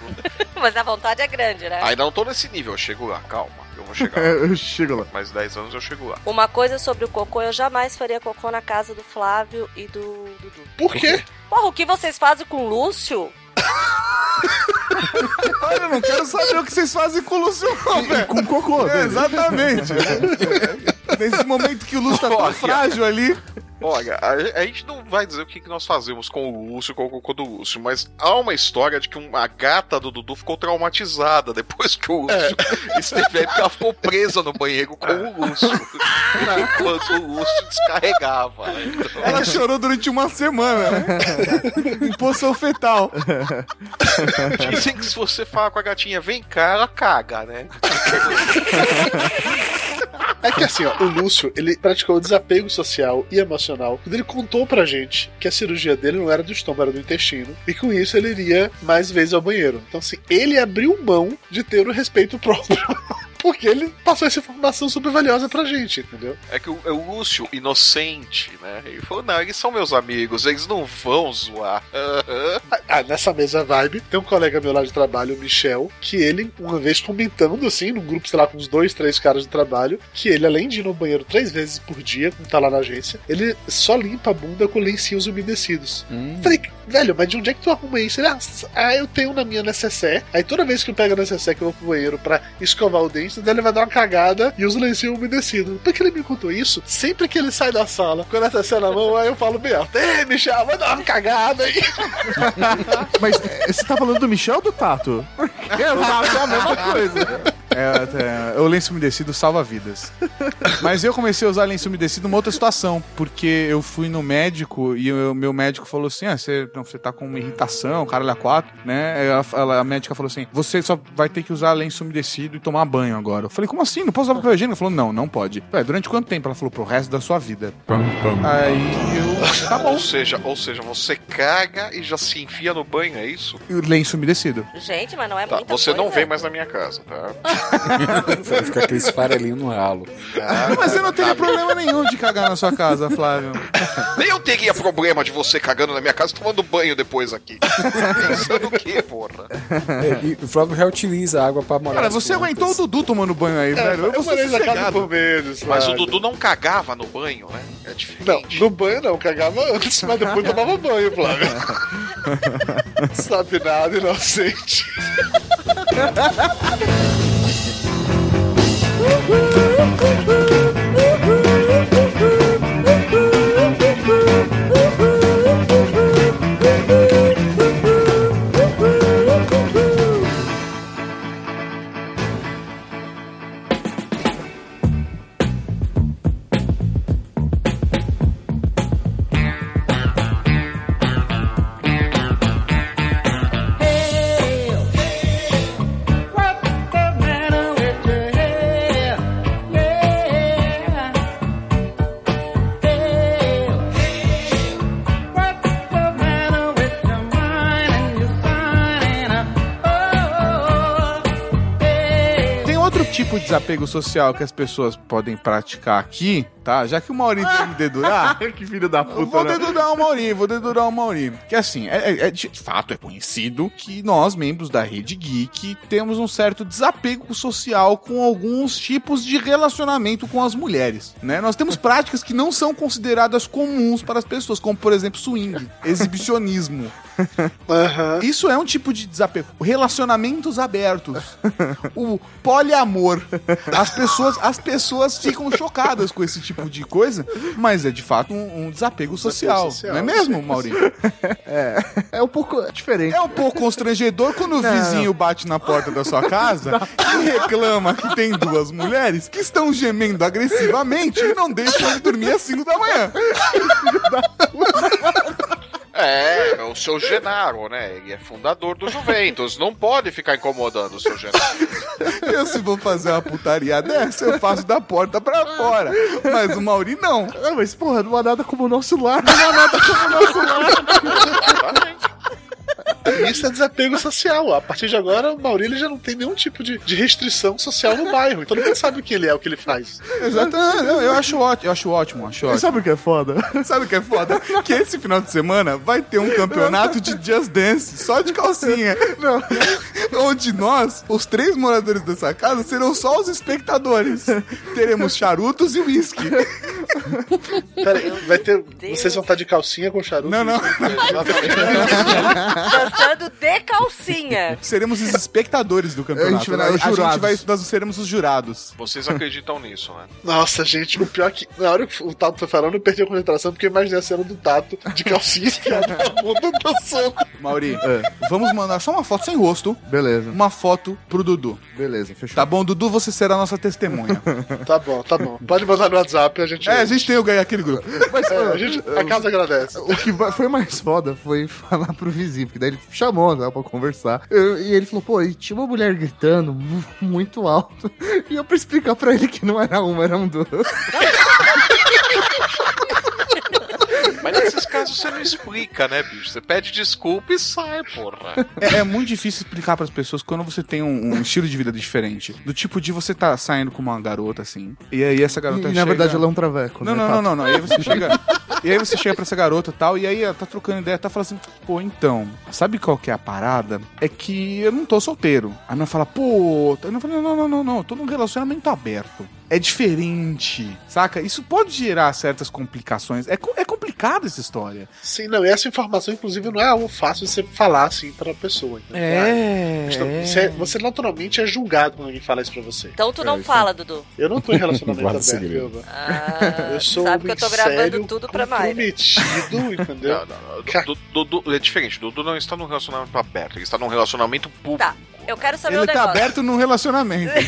Speaker 8: Mas a vontade é grande, né?
Speaker 6: Ainda não tô nesse nível, eu chego lá, calma. Eu vou chegar lá.
Speaker 11: eu chego lá.
Speaker 6: Mais 10 anos eu chego lá.
Speaker 8: Uma coisa sobre o cocô, eu jamais faria cocô na casa do Flávio e do Dudu.
Speaker 4: Por quê?
Speaker 8: Porra, o que vocês fazem com o Lúcio?
Speaker 5: Olha, eu não quero saber o que vocês fazem com o Lúcio, não, velho.
Speaker 11: Com cocô,
Speaker 5: É, exatamente. Nesse momento que o Lúcio tá tão frágil ali.
Speaker 6: Olha, a, a gente não vai dizer o que, que nós fazemos com o Lúcio, com o cocô do Lúcio, mas há uma história de que uma gata do Dudu ficou traumatizada depois que o Lúcio esteve aí, porque ela ficou presa no banheiro com o Lúcio, enquanto o Lúcio descarregava. né? Então,
Speaker 5: Ela chorou durante uma semana, né? em posição fetal.
Speaker 6: Dizem que se você fala com a gatinha, vem cá, ela caga, né?
Speaker 4: É que assim, ó, o Lúcio, ele praticou desapego social e emocional quando ele contou pra gente que a cirurgia dele não era do estômago, era do intestino, e com isso ele iria mais vezes ao banheiro. Então, assim, ele abriu mão de ter o respeito próprio Porque ele passou essa informação super valiosa pra gente, entendeu?
Speaker 6: É que o, é o Lúcio, inocente, né? Ele falou: não, eles são meus amigos, eles não vão zoar.
Speaker 4: Ah, nessa mesma vibe, tem um colega meu lá de trabalho, o Michel, que ele, uma vez comentando, assim, num grupo, sei lá, com uns dois, três caras de trabalho, que ele, além de ir no banheiro três vezes por dia, quando tá lá na agência, ele só limpa a bunda com lencinhos umedecidos. Falei, velho, mas de onde é que tu arruma isso? Ele, ah, ah, eu tenho na minha necessaire. Aí toda vez que eu pego a necessaire que eu vou pro banheiro pra escovar o dente, daí ele vai dar uma cagada e usa o lencinho umedecido. Por que ele me contou isso? Sempre que ele sai da sala com a necessaire na mão, aí eu falo bem alto, ei, Michel, vai dar uma cagada aí.
Speaker 11: Mas é, você tá falando do Michel ou do Tato? Porque eu acho a mesma coisa.
Speaker 5: É, é, o lenço umedecido salva vidas. Mas eu comecei a usar lenço umedecido numa outra situação, porque eu fui no médico e o meu médico falou assim: ah, você, não, você tá com uma irritação, caralho a quatro, né? Ela- ela- a médica falou assim: você só vai ter que usar lenço umedecido e tomar banho agora. Eu falei: como assim? Não posso usar papel higiênico? Ela falou: não, não pode. Ué, durante quanto tempo? Ela falou: pro resto da sua vida. Aí eu. Tá bom.
Speaker 6: Ou seja, ou seja, você caga e já se enfia no banho, é isso?
Speaker 5: E o lenço umedecido.
Speaker 8: Gente, mas não é
Speaker 6: Tá,
Speaker 8: muita
Speaker 6: você não
Speaker 8: coisa.
Speaker 6: vem mais na minha casa, tá?
Speaker 7: Vai ficar aquele esfarelinho no ralo.
Speaker 5: Mas eu não teria problema nenhum de cagar na sua casa, Flávio.
Speaker 6: Nem eu teria problema de você cagando na minha casa e tomando banho depois aqui. Pensando o quê, porra?
Speaker 7: É, e o Flávio reutiliza a água pra morar.
Speaker 5: Cara, você
Speaker 7: plantas.
Speaker 5: aguentou o Dudu tomando banho aí, velho. Eu,
Speaker 4: eu morei na casa por meses.
Speaker 6: Mas o. Dudu não cagava no banho, né? É diferente.
Speaker 4: Não, no banho não, cagava antes, mas depois tomava banho, Flávio. Sabe nada, inocente.
Speaker 5: Tem outro tipo de desapego social que as pessoas podem praticar aqui, tá? Já que o Maurinho tem que me dedurar.
Speaker 11: que filho da puta,
Speaker 5: vou
Speaker 11: né?
Speaker 5: dedurar o Maurinho, vou dedurar o Maurinho. Que assim, é, é- é de fato é conhecido que nós, membros da Rede Geek, temos um certo desapego social com alguns tipos de relacionamento com as mulheres, né? Nós temos práticas que não são consideradas comuns para as pessoas, como por exemplo swing, exibicionismo. Isso é um tipo de desapego. Relacionamentos abertos. O poliamor. As pessoas, as pessoas ficam chocadas com esse tipo de coisa, mas é de fato um, um desapego social,
Speaker 11: social,
Speaker 5: Não é mesmo. Maurinho?
Speaker 11: É, é um pouco diferente.
Speaker 5: É um pouco constrangedor quando o
Speaker 11: Não.
Speaker 5: vizinho bate na porta da sua casa e reclama que tem duas mulheres que estão gemendo agressivamente e não deixam ele dormir às 5 da manhã.
Speaker 6: É, é o seu Genaro, né? Ele é fundador do Juventus. Não pode ficar incomodando o seu Genaro.
Speaker 5: Eu, se vou fazer uma putaria dessa, eu faço da porta pra fora. Mas o Mauri não.
Speaker 11: Não, mas porra, não há nada como o nosso lar. Não há nada como o nosso lar.
Speaker 4: Isso é desapego social. A partir de agora, o Maurílio já não tem nenhum tipo de, de restrição social no bairro. Todo mundo sabe o que ele é, o que ele faz.
Speaker 5: Exatamente. Eu, eu acho ótimo, eu acho ótimo, acho
Speaker 11: E
Speaker 5: ótimo.
Speaker 11: sabe o que é foda?
Speaker 5: Sabe o que é foda? Que esse final de semana vai ter um campeonato de Just Dance só de calcinha.
Speaker 11: Não.
Speaker 5: Onde nós, os três moradores dessa casa, serão só os espectadores. Teremos charutos e uísque.
Speaker 4: Pera aí, vai ter. Vocês vão estar de calcinha com charuto?
Speaker 5: Não, não.
Speaker 8: Dançando de calcinha.
Speaker 5: Seremos os espectadores do campeonato.
Speaker 11: A gente vai-
Speaker 5: A
Speaker 11: os
Speaker 5: gente vai, nós seremos os jurados.
Speaker 6: Vocês acreditam nisso, né?
Speaker 4: Nossa, gente, o pior é que na hora que o Tato foi falando, eu perdi a concentração porque eu imaginei a cena do Tato de calcinha enfiada na bunda dançando.
Speaker 5: Mauri, vamos mandar só uma foto sem rosto.
Speaker 11: Beleza,
Speaker 5: Uma foto pro Dudu.
Speaker 11: beleza, fechou.
Speaker 5: Tá bom, Dudu? Você será a nossa testemunha.
Speaker 4: Tá bom, tá bom. Pode mandar no WhatsApp, a gente.
Speaker 5: é, a gente tem o ganhar aquele grupo.
Speaker 11: Mas,
Speaker 4: É, a, gente, a casa agradece.
Speaker 11: O que foi mais foda foi falar pro vizinho, porque daí ele chamou né, pra conversar. Eu- e ele falou, pô, e tinha uma mulher gritando mu- muito alto. E eu pra explicar pra ele que não era uma, eram duas.
Speaker 6: Mas nesses casos você não explica, né, bicho? Você pede desculpa e sai, porra.
Speaker 5: É, é muito difícil explicar pras pessoas quando você tem um, um estilo de vida diferente. Do tipo de você tá saindo com uma garota, assim, e aí essa garota
Speaker 11: E,
Speaker 5: chega...
Speaker 11: na verdade ela é um traveco,
Speaker 5: Não,
Speaker 11: né,
Speaker 5: não, não, não, não. E aí você chega. e aí você chega pra essa garota e tal, e aí ela tá trocando ideia, tá falando assim, pô, então, sabe qual que é a parada? É que eu não tô solteiro. A menina fala, pô, eu não falei, não, não, não, não, eu tô num relacionamento aberto. É diferente, saca? Isso pode gerar certas complicações. É, é complicada essa história.
Speaker 4: Sim, não, e essa informação, inclusive, não é algo fácil de você falar assim pra pessoa. entendeu?
Speaker 5: É, é.
Speaker 4: é- você naturalmente é julgado quando alguém fala isso pra você.
Speaker 8: Então tu não
Speaker 4: É,
Speaker 8: fala, Dudu.
Speaker 4: Eu não tô em relacionamento aberto.
Speaker 8: Ah,
Speaker 4: Eu sou
Speaker 8: sabe
Speaker 4: um
Speaker 8: que eu tô gravando tudo pra
Speaker 4: comprometido, entendeu?
Speaker 6: Não, não, não. Du- Du- Dudu é diferente. Dudu não está num relacionamento aberto, ele está num relacionamento público.
Speaker 8: Tá, eu quero saber
Speaker 5: Ele
Speaker 8: o
Speaker 5: tá
Speaker 8: negócio.
Speaker 5: aberto num relacionamento. é.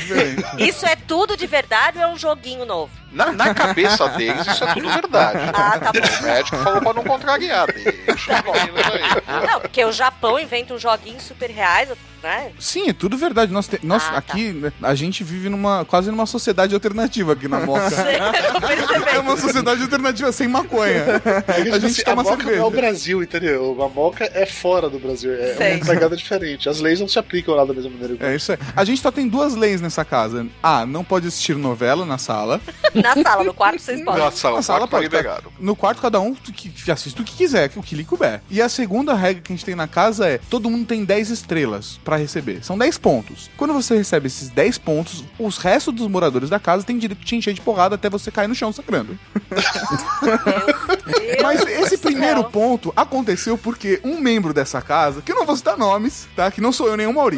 Speaker 8: Isso é tudo de verdade ou é um joguinho novo?
Speaker 6: Na, na cabeça deles, isso é tudo verdade.
Speaker 8: Ah, tá bom.
Speaker 6: O médico falou pra não contrariar. Deixa aí.
Speaker 8: Não, porque o Japão inventa uns joguinhos super reais, né?
Speaker 5: Sim, é tudo verdade. Nós, te- nós
Speaker 8: Ah, tá.
Speaker 5: aqui, né, a gente vive numa quase numa sociedade alternativa aqui na Moca. é uma sociedade alternativa sem maconha.
Speaker 4: É que,
Speaker 5: A
Speaker 4: tipo
Speaker 5: gente
Speaker 4: assim,
Speaker 5: toma
Speaker 4: a Moca não é
Speaker 5: cerveja.
Speaker 4: o Brasil, entendeu? A Moca é fora do Brasil. É
Speaker 8: Sei.
Speaker 4: uma pegada diferente. As leis não se aplicam lá da mesma maneira.
Speaker 5: É isso aí. A gente só tem duas leis nessa casa. Ah, não pode assistir novela na sala.
Speaker 8: Na sala, no quarto vocês podem.
Speaker 6: Na sala,
Speaker 5: Na sala
Speaker 6: tá
Speaker 5: pode.
Speaker 6: liberado.
Speaker 5: No quarto, cada um que, assiste o que quiser, o que lhe couber. E a segunda regra que a gente tem na casa é: todo mundo tem 10 estrelas pra receber. São 10 pontos. Quando você recebe esses 10 pontos, os restos dos moradores da casa têm direito de te encher de porrada até você cair no chão sangrando. Mas esse primeiro ponto aconteceu porque um membro dessa casa, que eu não vou citar nomes, tá? Que não sou eu nem o Mauri.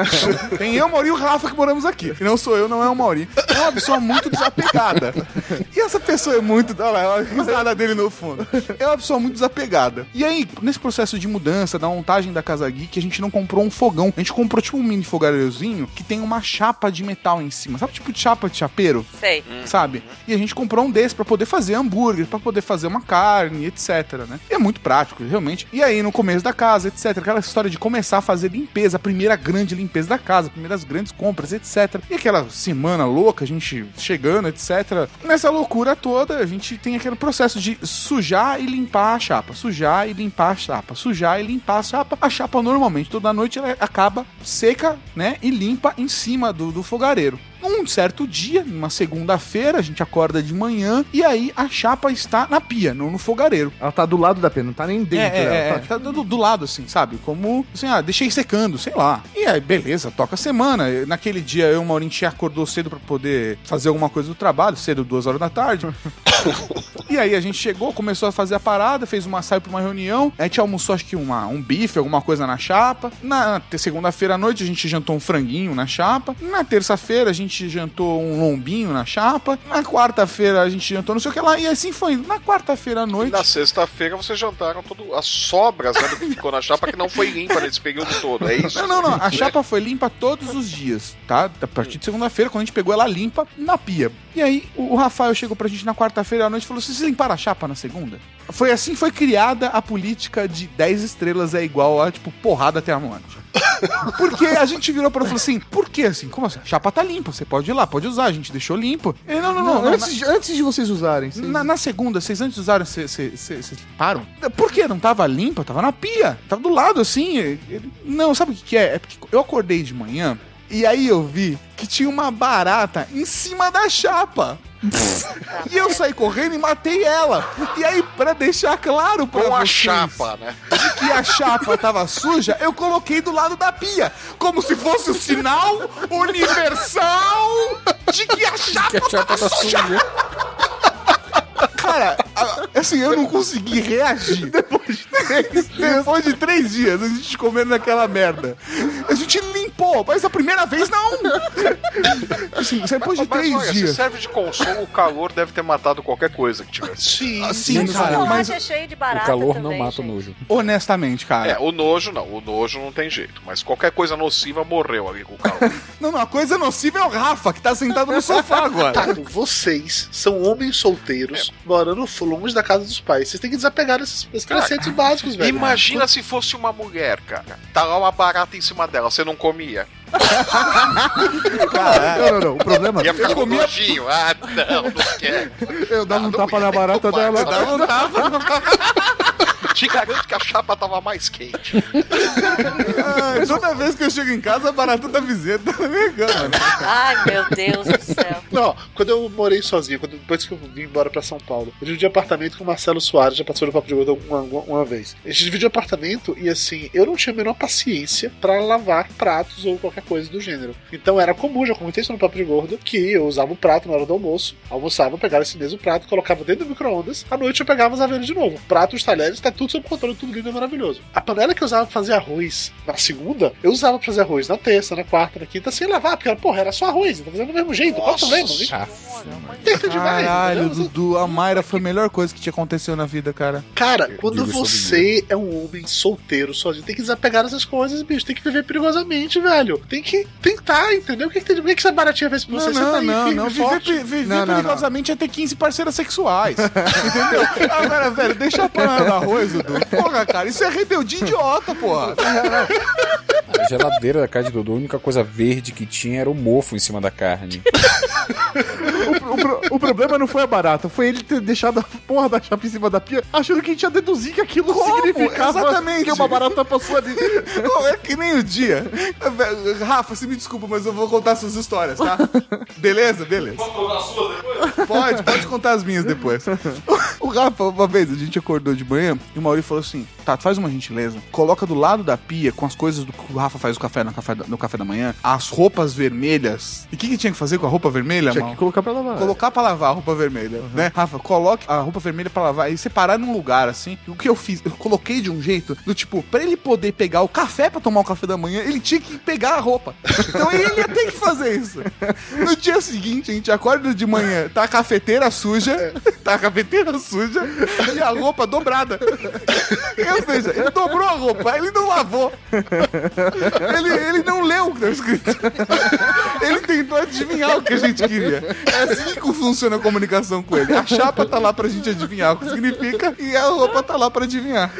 Speaker 5: Tem eu, o Mauri e o Rafa que moramos aqui. Que não sou eu, não é o Mauri. É uma pessoa muito desapegada. E essa pessoa é muito. Olha lá, olha a risada dele no fundo. É uma pessoa muito desapegada. E aí, nesse processo de mudança, da montagem da Casa Geek, a gente não comprou um fogão. A gente comprou tipo um mini fogareirozinho que tem uma chapa de metal em cima. Sabe tipo de chapa de chapeiro?
Speaker 8: Sei.
Speaker 5: sabe? E a gente comprou um desse pra poder fazer hambúrguer, pra poder fazer uma carne, etc, né? E é muito prático, realmente. E aí, no começo da casa, etc, aquela história de começar a fazer limpeza, a primeira grande limpeza da casa, primeiras grandes compras, etc. E aquela semana louca, a gente chegando, etc. Nessa loucura toda, a gente tem aquele processo de sujar e limpar a chapa, sujar e limpar a chapa, sujar e limpar a chapa. A chapa, normalmente, toda noite, ela acaba seca, né? E limpa em cima do, do fogareiro. Um certo dia, numa segunda-feira, a gente acorda de manhã e aí a chapa está na pia, não no fogareiro.
Speaker 11: Ela tá do lado da pia, não tá nem dentro
Speaker 5: É, é,
Speaker 11: dela.
Speaker 5: é,
Speaker 11: tá,
Speaker 5: tá do, do lado, assim, sabe? Como, assim, ah, deixei secando, sei lá. E aí, beleza, toca a semana. Naquele dia, eu e o Maurinho acordou cedo pra poder fazer alguma coisa do trabalho, cedo, duas horas da tarde. e aí a gente chegou, começou a fazer a parada, fez uma saiu pra uma reunião. A gente almoçou, acho que uma, um bife, alguma coisa na chapa. Na segunda-feira à noite, a gente jantou um franguinho na chapa. Na terça-feira, a gente jantou um lombinho na chapa. Na quarta-feira, a gente jantou não sei o que lá. E assim foi. Na quarta-feira à
Speaker 6: E
Speaker 5: noite.
Speaker 6: na sexta-feira vocês jantaram todo, as sobras né, do que ficou na chapa que não foi limpa nesse período todo, é isso?
Speaker 5: Não, não, não. A chapa foi limpa todos os dias, tá? A partir de segunda-feira, quando a gente pegou ela limpa na pia. E aí, o Rafael chegou pra gente na quarta-feira à noite e falou: vocês limparam a chapa na segunda? Foi assim que foi criada a política de 10 estrelas é igual a, tipo, porrada até a morte. Porque a gente virou e falou assim: por que assim? Como assim? A chapa tá limpa, você pode ir lá, pode usar, a gente deixou limpo. Ele, não, não, não.
Speaker 11: Não,
Speaker 5: não,
Speaker 11: antes, de- antes de vocês usarem. vocês-
Speaker 5: na, na segunda, vocês antes usaram, vocês vocês- limparam? Por quê? Não tava limpa? Tava na pia. Tava do lado, assim. Ele- Não, sabe o que, que é? É porque eu acordei de manhã e aí eu vi que tinha uma barata em cima da chapa. e eu saí correndo e matei ela. E aí, pra deixar claro pra
Speaker 6: Com a
Speaker 5: vocês
Speaker 6: chapa, né?
Speaker 5: que a chapa tava suja, eu coloquei do lado da pia. Como se fosse o sinal universal de que a chapa, tá suja. Cara, a- assim, eu não consegui reagir. Depois de três, depois de três dias, a gente comendo aquela merda. A gente limpou, mas a primeira vez não. Assim, depois de
Speaker 6: Mas
Speaker 5: três
Speaker 6: olha, se
Speaker 5: dias.
Speaker 6: serve de consolo, o calor deve ter matado qualquer coisa que tivesse.
Speaker 4: Sim,
Speaker 5: Sim, cara,
Speaker 8: O
Speaker 5: mas
Speaker 8: é cheio de barata
Speaker 7: O calor
Speaker 8: também,
Speaker 7: não mata o
Speaker 8: gente.
Speaker 7: nojo.
Speaker 5: honestamente, cara.
Speaker 6: É, o nojo não, o nojo não tem jeito. Mas qualquer coisa nociva morreu ali com o calor.
Speaker 5: Não, não, a coisa nociva é o Rafa, que tá sentado no sofá agora.
Speaker 4: Tato, vocês são homens solteiros, morando longe da casa dos pais. Vocês têm que desapegar desses, preceitos básicos, velho.
Speaker 6: Imagina se fosse uma mulher, cara. Tá lá uma barata em cima dela, você não comia.
Speaker 11: Não, não, não. O problema
Speaker 6: Ia ficar
Speaker 11: eu
Speaker 6: com
Speaker 11: comia.
Speaker 6: nojinho. Ah, não, não quero.
Speaker 11: Eu dava um tapa na barata dela.
Speaker 6: Eu dava um tapa. Te garanto que a chapa tava mais quente.
Speaker 5: Ai, toda vez que eu chego em casa, a barata da vizinha tá na minha cama. né?
Speaker 8: Ai, meu Deus do céu.
Speaker 4: Não, quando eu morei sozinho, quando, depois que eu vim embora pra São Paulo, eu dividi apartamento com o Marcelo Soares, já passou no Papo de Gordo uma, uma, uma vez. A gente dividiu apartamento e assim, eu não tinha a menor paciência pra lavar pratos ou qualquer coisa do gênero. Então era comum, já comentei isso no Papo de Gordo, que eu usava o prato na hora do almoço, almoçava, pegava esse mesmo prato, colocava dentro do micro-ondas, à noite eu pegava os ele de novo. Prato, os talheres, tá tudo sob controle, tudo lindo e maravilhoso. A panela que eu usava pra fazer arroz na segunda, eu usava pra fazer arroz na terça, na quarta, na quinta, sem lavar, porque, porra, era só arroz, tá fazendo do mesmo jeito, qual o problema? Tenta demais,
Speaker 5: Caralho? Dudu, a Mayra foi a melhor coisa que te aconteceu na vida, cara.
Speaker 4: Cara, quando você é um homem solteiro, sozinho, tem que desapegar dessas coisas, bicho. Tem que viver perigosamente, velho. Tem que tentar, entendeu? O que, que, tem, o que, que essa baratinha fez pra você?
Speaker 5: Não,
Speaker 4: você
Speaker 5: não,
Speaker 4: tá aí,
Speaker 5: não,
Speaker 4: firme,
Speaker 5: não. Viver, viver
Speaker 11: Não, não, não.
Speaker 5: perigosamente é ter 15 parceiras sexuais. entendeu? Agora, velho, deixa a panela do arroz, Dudu. Porra, cara, isso é rebeldia idiota, porra.
Speaker 7: A geladeira da casa de Dudu, a única coisa verde que tinha era o mofo em cima da carne.
Speaker 11: O, o pro- o problema não foi a barata, foi ele ter deixado a porra da chapa em cima da pia, achando que a gente ia deduzir que aquilo significava
Speaker 5: Exatamente.
Speaker 11: que uma barata passou ali.
Speaker 5: Não, é que nem o dia. Rafa, você me desculpa, mas eu vou contar suas histórias, tá? Beleza? Beleza. Pode, pode contar as minhas depois. O Rafa, uma vez, a gente acordou de manhã e o Mauri falou assim: Tá, faz uma gentileza, coloca do lado da pia com as coisas do que o Rafa faz o café no café da, no café da manhã, as roupas vermelhas. E o que, que tinha que fazer com a roupa vermelha,
Speaker 11: Tinha
Speaker 5: Mal?
Speaker 11: que colocar pra lavar.
Speaker 5: Colocar pra lavar a roupa vermelha, né? Rafa, coloque a roupa vermelha pra lavar e separar num lugar assim. O que eu fiz? Eu coloquei de um jeito do tipo, pra ele poder pegar o café pra tomar o café da manhã, ele tinha que pegar a roupa. Então ele ia ter que fazer isso. No dia seguinte, a gente acorda de manhã, tá a cafeteira suja, tá a cafeteira suja e a roupa dobrada. Ou seja, ele dobrou a roupa, ele não lavou. Ele, ele não leu o que tá escrito. Ele tentou adivinhar o que a gente queria. É assim que funciona a comunicação com ele. A chapa tá lá pra gente adivinhar o que significa e a roupa tá lá pra adivinhar.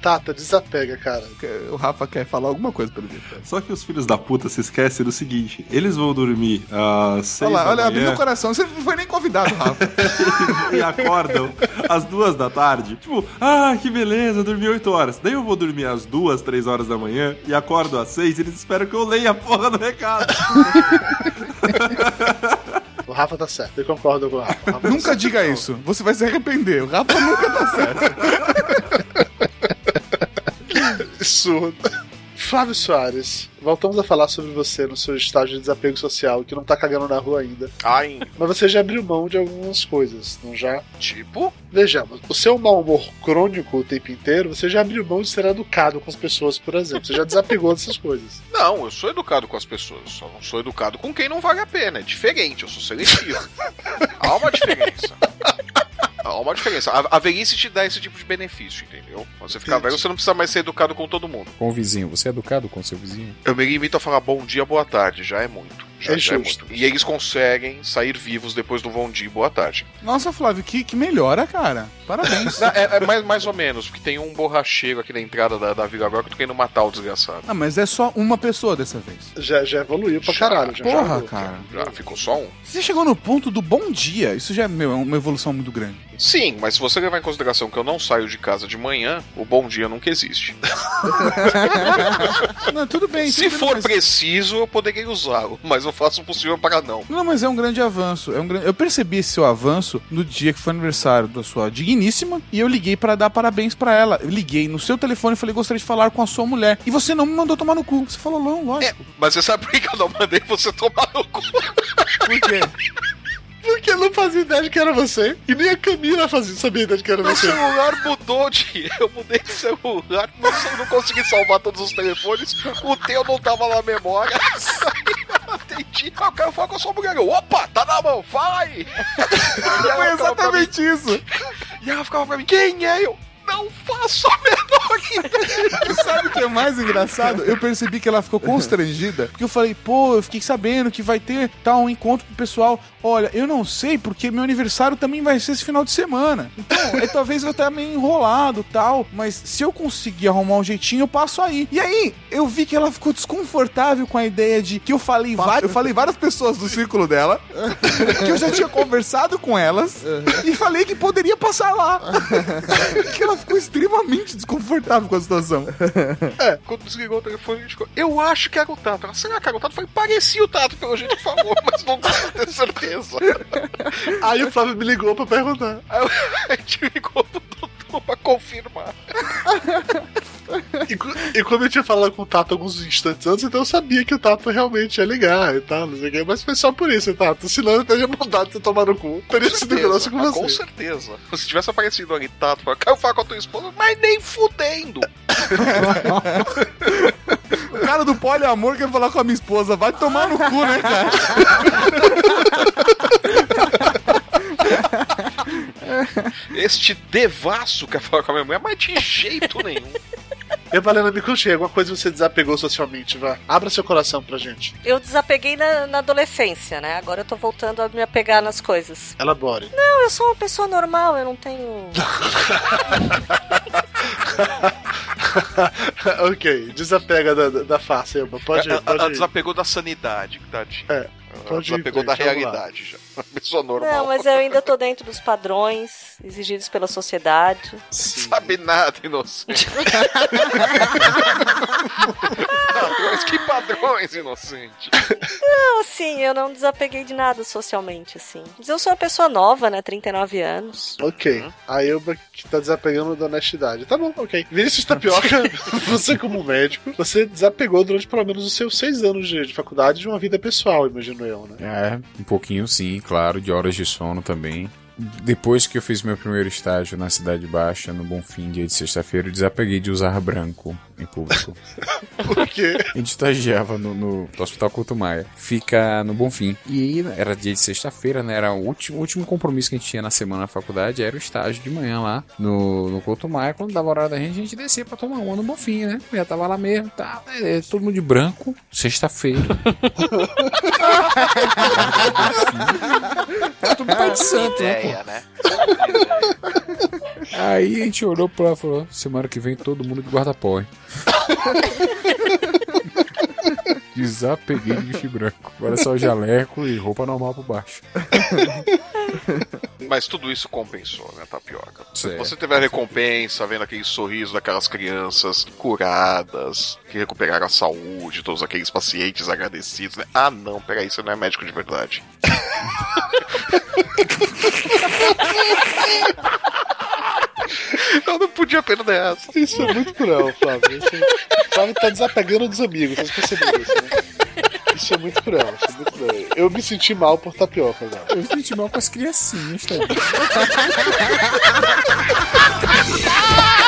Speaker 4: Tata, desapega, cara.
Speaker 5: O Rafa quer falar alguma coisa pelo jeito.
Speaker 12: Só que os filhos da puta se esquecem do seguinte: eles vão dormir às seis
Speaker 5: Olha lá,
Speaker 12: da
Speaker 5: olha, abriu
Speaker 12: manhã
Speaker 5: meu coração. Você não foi nem convidado, Rafa.
Speaker 12: e acordam às duas da tarde. Tipo, ah, que beleza, dormi oito horas. Daí eu vou dormir às duas, três horas da manhã e acordo às seis e eles esperam que eu leia a porra do recado.
Speaker 4: O Rafa tá certo, eu concordo com o Rafa. O Rafa tá
Speaker 5: Nunca
Speaker 4: certo.
Speaker 5: diga isso. Você vai se arrepender. O Rafa nunca tá certo.
Speaker 4: Surdo. Flávio Soares, voltamos a falar sobre você no seu estágio de desapego social, que não tá cagando na rua ainda.
Speaker 6: Ai,
Speaker 4: Mas você já abriu mão de algumas coisas, não já?
Speaker 6: tipo?
Speaker 4: Vejamos, o seu mau humor crônico o tempo inteiro, você já abriu mão de ser educado com as pessoas, por exemplo. Você já desapegou dessas coisas.
Speaker 6: Não, eu sou educado com as pessoas. Só não sou educado com quem não vale a pena. É diferente, eu sou seletivo. Há uma diferença. Há uma diferença. A, a velhice te dá esse tipo de benefício, entendeu? Quando você ficar velho, você não precisa mais ser educado com todo mundo.
Speaker 7: Com o vizinho. Você é educado com o seu vizinho?
Speaker 6: Eu me limito a falar bom dia, boa tarde. Já é muito. Já,
Speaker 4: É
Speaker 6: já é muito. E eles conseguem sair vivos depois do bom dia e boa tarde.
Speaker 5: Nossa, Flávio, que, que melhora, cara. Parabéns.
Speaker 6: Não, é, é mais, mais ou menos, porque tem um borracheiro aqui na entrada da, da Vila agora que eu tô querendo matar o desgraçado.
Speaker 5: Ah, mas é só uma pessoa dessa vez.
Speaker 4: Já, já evoluiu pra caralho. Já
Speaker 5: Porra,
Speaker 4: já-
Speaker 5: cara.
Speaker 6: Já ficou só um?
Speaker 5: Você chegou no ponto do bom dia. Isso já é meu, é uma evolução muito grande.
Speaker 6: Sim, mas se você levar em consideração que eu não saio de casa de manhã, o bom dia nunca existe.
Speaker 5: Não, tudo bem.
Speaker 6: Se
Speaker 5: tudo bem,
Speaker 6: for
Speaker 5: mas-
Speaker 6: preciso, eu poderia usá-lo, mas eu faço o possível para não.
Speaker 5: Não, mas é um grande avanço. É um grande... Eu percebi esse seu avanço no dia que foi aniversário da sua digníssima e eu liguei pra dar parabéns pra ela. Eu liguei no seu telefone e falei gostaria de falar com a sua mulher. E você não me mandou tomar no cu. Você falou não, lógico.
Speaker 6: Mas você sabe por que eu não mandei você tomar no cu?
Speaker 5: Por quê?
Speaker 4: Porque eu não fazia ideia de que era você. E nem a Camila fazia, sabia ideia de que era
Speaker 6: Meu
Speaker 4: você.
Speaker 6: celular mudou de. Eu mudei de celular, não, não consegui salvar todos os telefones, o teu não tava na memória. Atendi. Ah, eu quero falar com a sua mulher. Eu, Opa, tá na mão, fala aí.
Speaker 5: Foi exatamente isso.
Speaker 6: E ela ficava pra mim, quem é eu? Não faço a menor
Speaker 5: Sabe o que é mais engraçado? Eu percebi que ela ficou constrangida, porque eu falei, pô, eu fiquei sabendo que vai ter tal um encontro pro pessoal. Olha, eu não sei, porque meu aniversário também vai ser esse final de semana. Então, aí talvez eu estar meio enrolado tal, mas se eu conseguir arrumar um jeitinho, eu passo aí. E aí, eu vi que ela ficou desconfortável com a ideia de que eu falei, eu falei várias pessoas do círculo dela, que eu já tinha conversado com elas e falei que poderia passar lá. que ela ficou extremamente desconfortável com a situação.
Speaker 6: É, quando desligou o telefone, a gente ficou, eu acho que era o Tato. Ela, será que era o Tato? Foi parecia o Tato, pelo jeito que falou, mas não ter certeza.
Speaker 4: Aí o Flávio me ligou pra perguntar.
Speaker 6: Aí eu- a gente ligou pro doutor pra confirmar.
Speaker 4: E, e como eu tinha falado com o Tato alguns instantes antes, então eu sabia que o Tato realmente ia ligar e tal, não sei o quê. Mas foi só por isso, Tato. Senão eu teria mandado você tomar no cu. Teria sido grosso com você.
Speaker 6: Com certeza. Se tivesse aparecido ali, Tato, falou, caiu falar com a tua esposa, mas nem fudendo.
Speaker 5: O cara do poliamor quer falar com a minha esposa. Vai tomar no cu, né, cara?
Speaker 6: Este devasso quer falar com a minha mulher, mas de jeito nenhum.
Speaker 4: E Valena, me conte aí, alguma coisa você desapegou socialmente, vá. Abra seu coração pra gente.
Speaker 8: Eu desapeguei na, na adolescência, né? Agora eu tô voltando a me apegar nas coisas.
Speaker 4: Elabore.
Speaker 8: Não, eu sou uma pessoa normal, eu não tenho.
Speaker 4: ok, desapega da, da, da face, Elba. Pode, pode
Speaker 6: ela
Speaker 4: ir.
Speaker 6: desapegou da sanidade, tadinho.
Speaker 4: É,
Speaker 6: Ela
Speaker 4: pode ir,
Speaker 6: desapegou da realidade já. Uma pessoa normal.
Speaker 8: Não, mas eu ainda tô dentro dos padrões exigidos pela sociedade.
Speaker 6: Sabe nada, inocente. padrões, que padrões, inocente.
Speaker 8: Não, assim, eu não desapeguei de nada socialmente, assim. Mas eu sou uma pessoa nova, né? 39 anos.
Speaker 4: Ok, a Elba que tá desapegando da honestidade. Tá bom, ok. Vinícius Tapioca, você como médico, você desapegou durante pelo menos os seus seis anos de, de faculdade de uma vida pessoal, imagino eu, né?
Speaker 7: É, um pouquinho sim, claro, de horas de sono também. Depois que eu fiz meu primeiro estágio na Cidade Baixa, no Bonfim, dia de sexta-feira, eu desapeguei de usar branco em público.
Speaker 4: Por quê?
Speaker 7: A gente estagiava no, no Hospital Couto Maia. Fica no Bonfim. E aí, era dia de sexta-feira, né? Era o último, último compromisso que a gente tinha na semana na faculdade, era o estágio de manhã lá no, no Couto Maia. Quando dava hora da gente, a gente descia pra tomar uma no Bonfim, né? Já tava lá mesmo, tá? É, todo mundo de branco, sexta-feira. Tudo pai de santo, né, pô?
Speaker 6: Ideia, né?
Speaker 7: Aí a gente olhou pra lá e falou: semana que vem todo mundo de guarda-pó, hein? Desapeguei de vestir branco. Agora é só jaleco e roupa normal por baixo.
Speaker 6: Mas tudo isso compensou, né, Tapioca?
Speaker 7: Certo.
Speaker 6: Você teve a recompensa vendo aquele sorriso daquelas crianças curadas, que recuperaram a saúde, todos aqueles pacientes agradecidos, né? Ah, não, peraí, você não é médico de verdade. Eu não podia perder essa.
Speaker 4: Isso é muito cruel, Flávio. Isso, o Flávio tá desapegando dos amigos, vocês perceberam isso, né? Isso é muito cruel, isso é muito cruel. Eu me senti mal por tapioca agora.
Speaker 7: Eu me senti mal com as criancinhas também.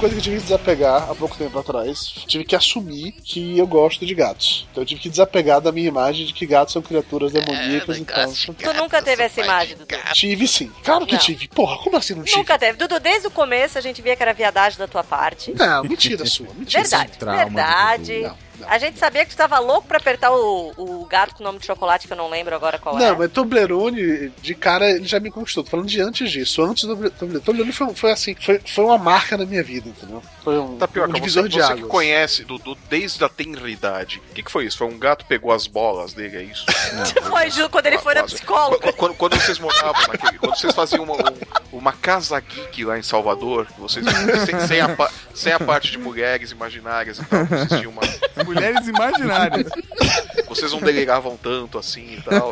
Speaker 4: coisa que eu tive que desapegar há pouco tempo atrás, tive que assumir que eu gosto de gatos. Então eu tive que desapegar da minha imagem de que gatos são criaturas demoníacas e tal.
Speaker 8: Tu nunca teve essa imagem, Dudu?
Speaker 4: Tive sim. Claro que
Speaker 8: Não.
Speaker 4: tive. Porra, como assim não tive?
Speaker 8: Nunca teve. Dudu, desde o começo a gente via que era viadagem da tua parte.
Speaker 4: Não, mentira sua. Mentira.
Speaker 8: Verdade,
Speaker 7: trauma
Speaker 8: verdade. A gente sabia que tu tava louco pra apertar o, o gato com o nome de chocolate, que eu não lembro agora qual
Speaker 4: Não,
Speaker 8: é.
Speaker 4: mas Toblerone, de cara, ele já me conquistou. Tô falando de antes disso. Antes do Toblerone. Toblerone foi, foi assim, foi, foi uma marca na minha vida, entendeu? Foi um,
Speaker 6: Tapioca,
Speaker 4: um divisor
Speaker 6: você,
Speaker 4: de
Speaker 6: você
Speaker 4: águas.
Speaker 6: que conhece Dudu desde a tenridade. O que, que foi isso? Foi um gato pegou as bolas dele, é isso?
Speaker 8: Foi Ju, quando ele foi na psicóloga.
Speaker 6: Quando, quando- vocês moravam naquele. Quando vocês faziam uma, um- uma casa geek lá em Salvador, que vocês. Sem, sem a, sem a parte de mulheres imaginárias e tal, vocês tinham uma.
Speaker 5: Mulheres imaginárias.
Speaker 6: Vocês não delegavam tanto assim e tal.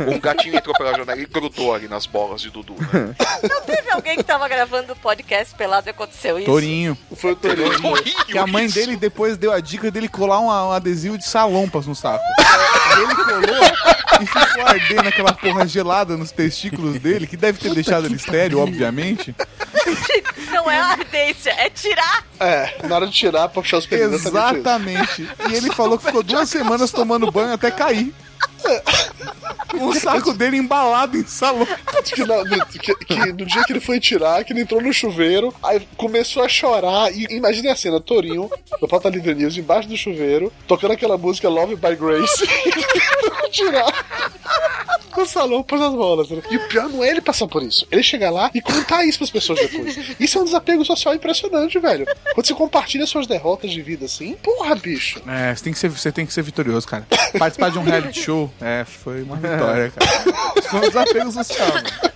Speaker 6: Um gatinho entrou pela janela e grudou ali nas bolas de Dudu. Né?
Speaker 8: Não teve alguém que tava gravando o podcast pelado e aconteceu isso?
Speaker 5: Torinho.
Speaker 4: Foi o Torinho.
Speaker 5: Que a mãe dele depois deu a dica dele colar um, um adesivo de salompas no saco. E ele colou e ficou ardendo aquela porra gelada nos testículos dele, que deve ter deixado ele estéreo, obviamente.
Speaker 8: Não é ardência, é tirar.
Speaker 4: É, na hora de tirar, pra puxar os pelinhos.
Speaker 5: Exatamente. E ele falou que ficou duas semanas tomando banho até cair. O saco dele embalado em salão.
Speaker 4: Que, na- no, que- que no dia que ele foi tirar, que ele entrou no chuveiro, aí começou a chorar. E imagine a cena, Torinho, do Pauta Livre News, embaixo do chuveiro, tocando aquela música Love by Grace. e tirar o salão para as bolas. né? E o pior não é ele passar por isso. Ele chegar lá e contar isso pras pessoas depois. Isso é um desapego social impressionante, velho. Quando você compartilha suas derrotas de vida assim, porra, bicho.
Speaker 5: É, você tem que ser, você tem que ser vitorioso, cara. Participar de um reality show, é, foi uma vitória, cara. Isso foi um desapego social. mano.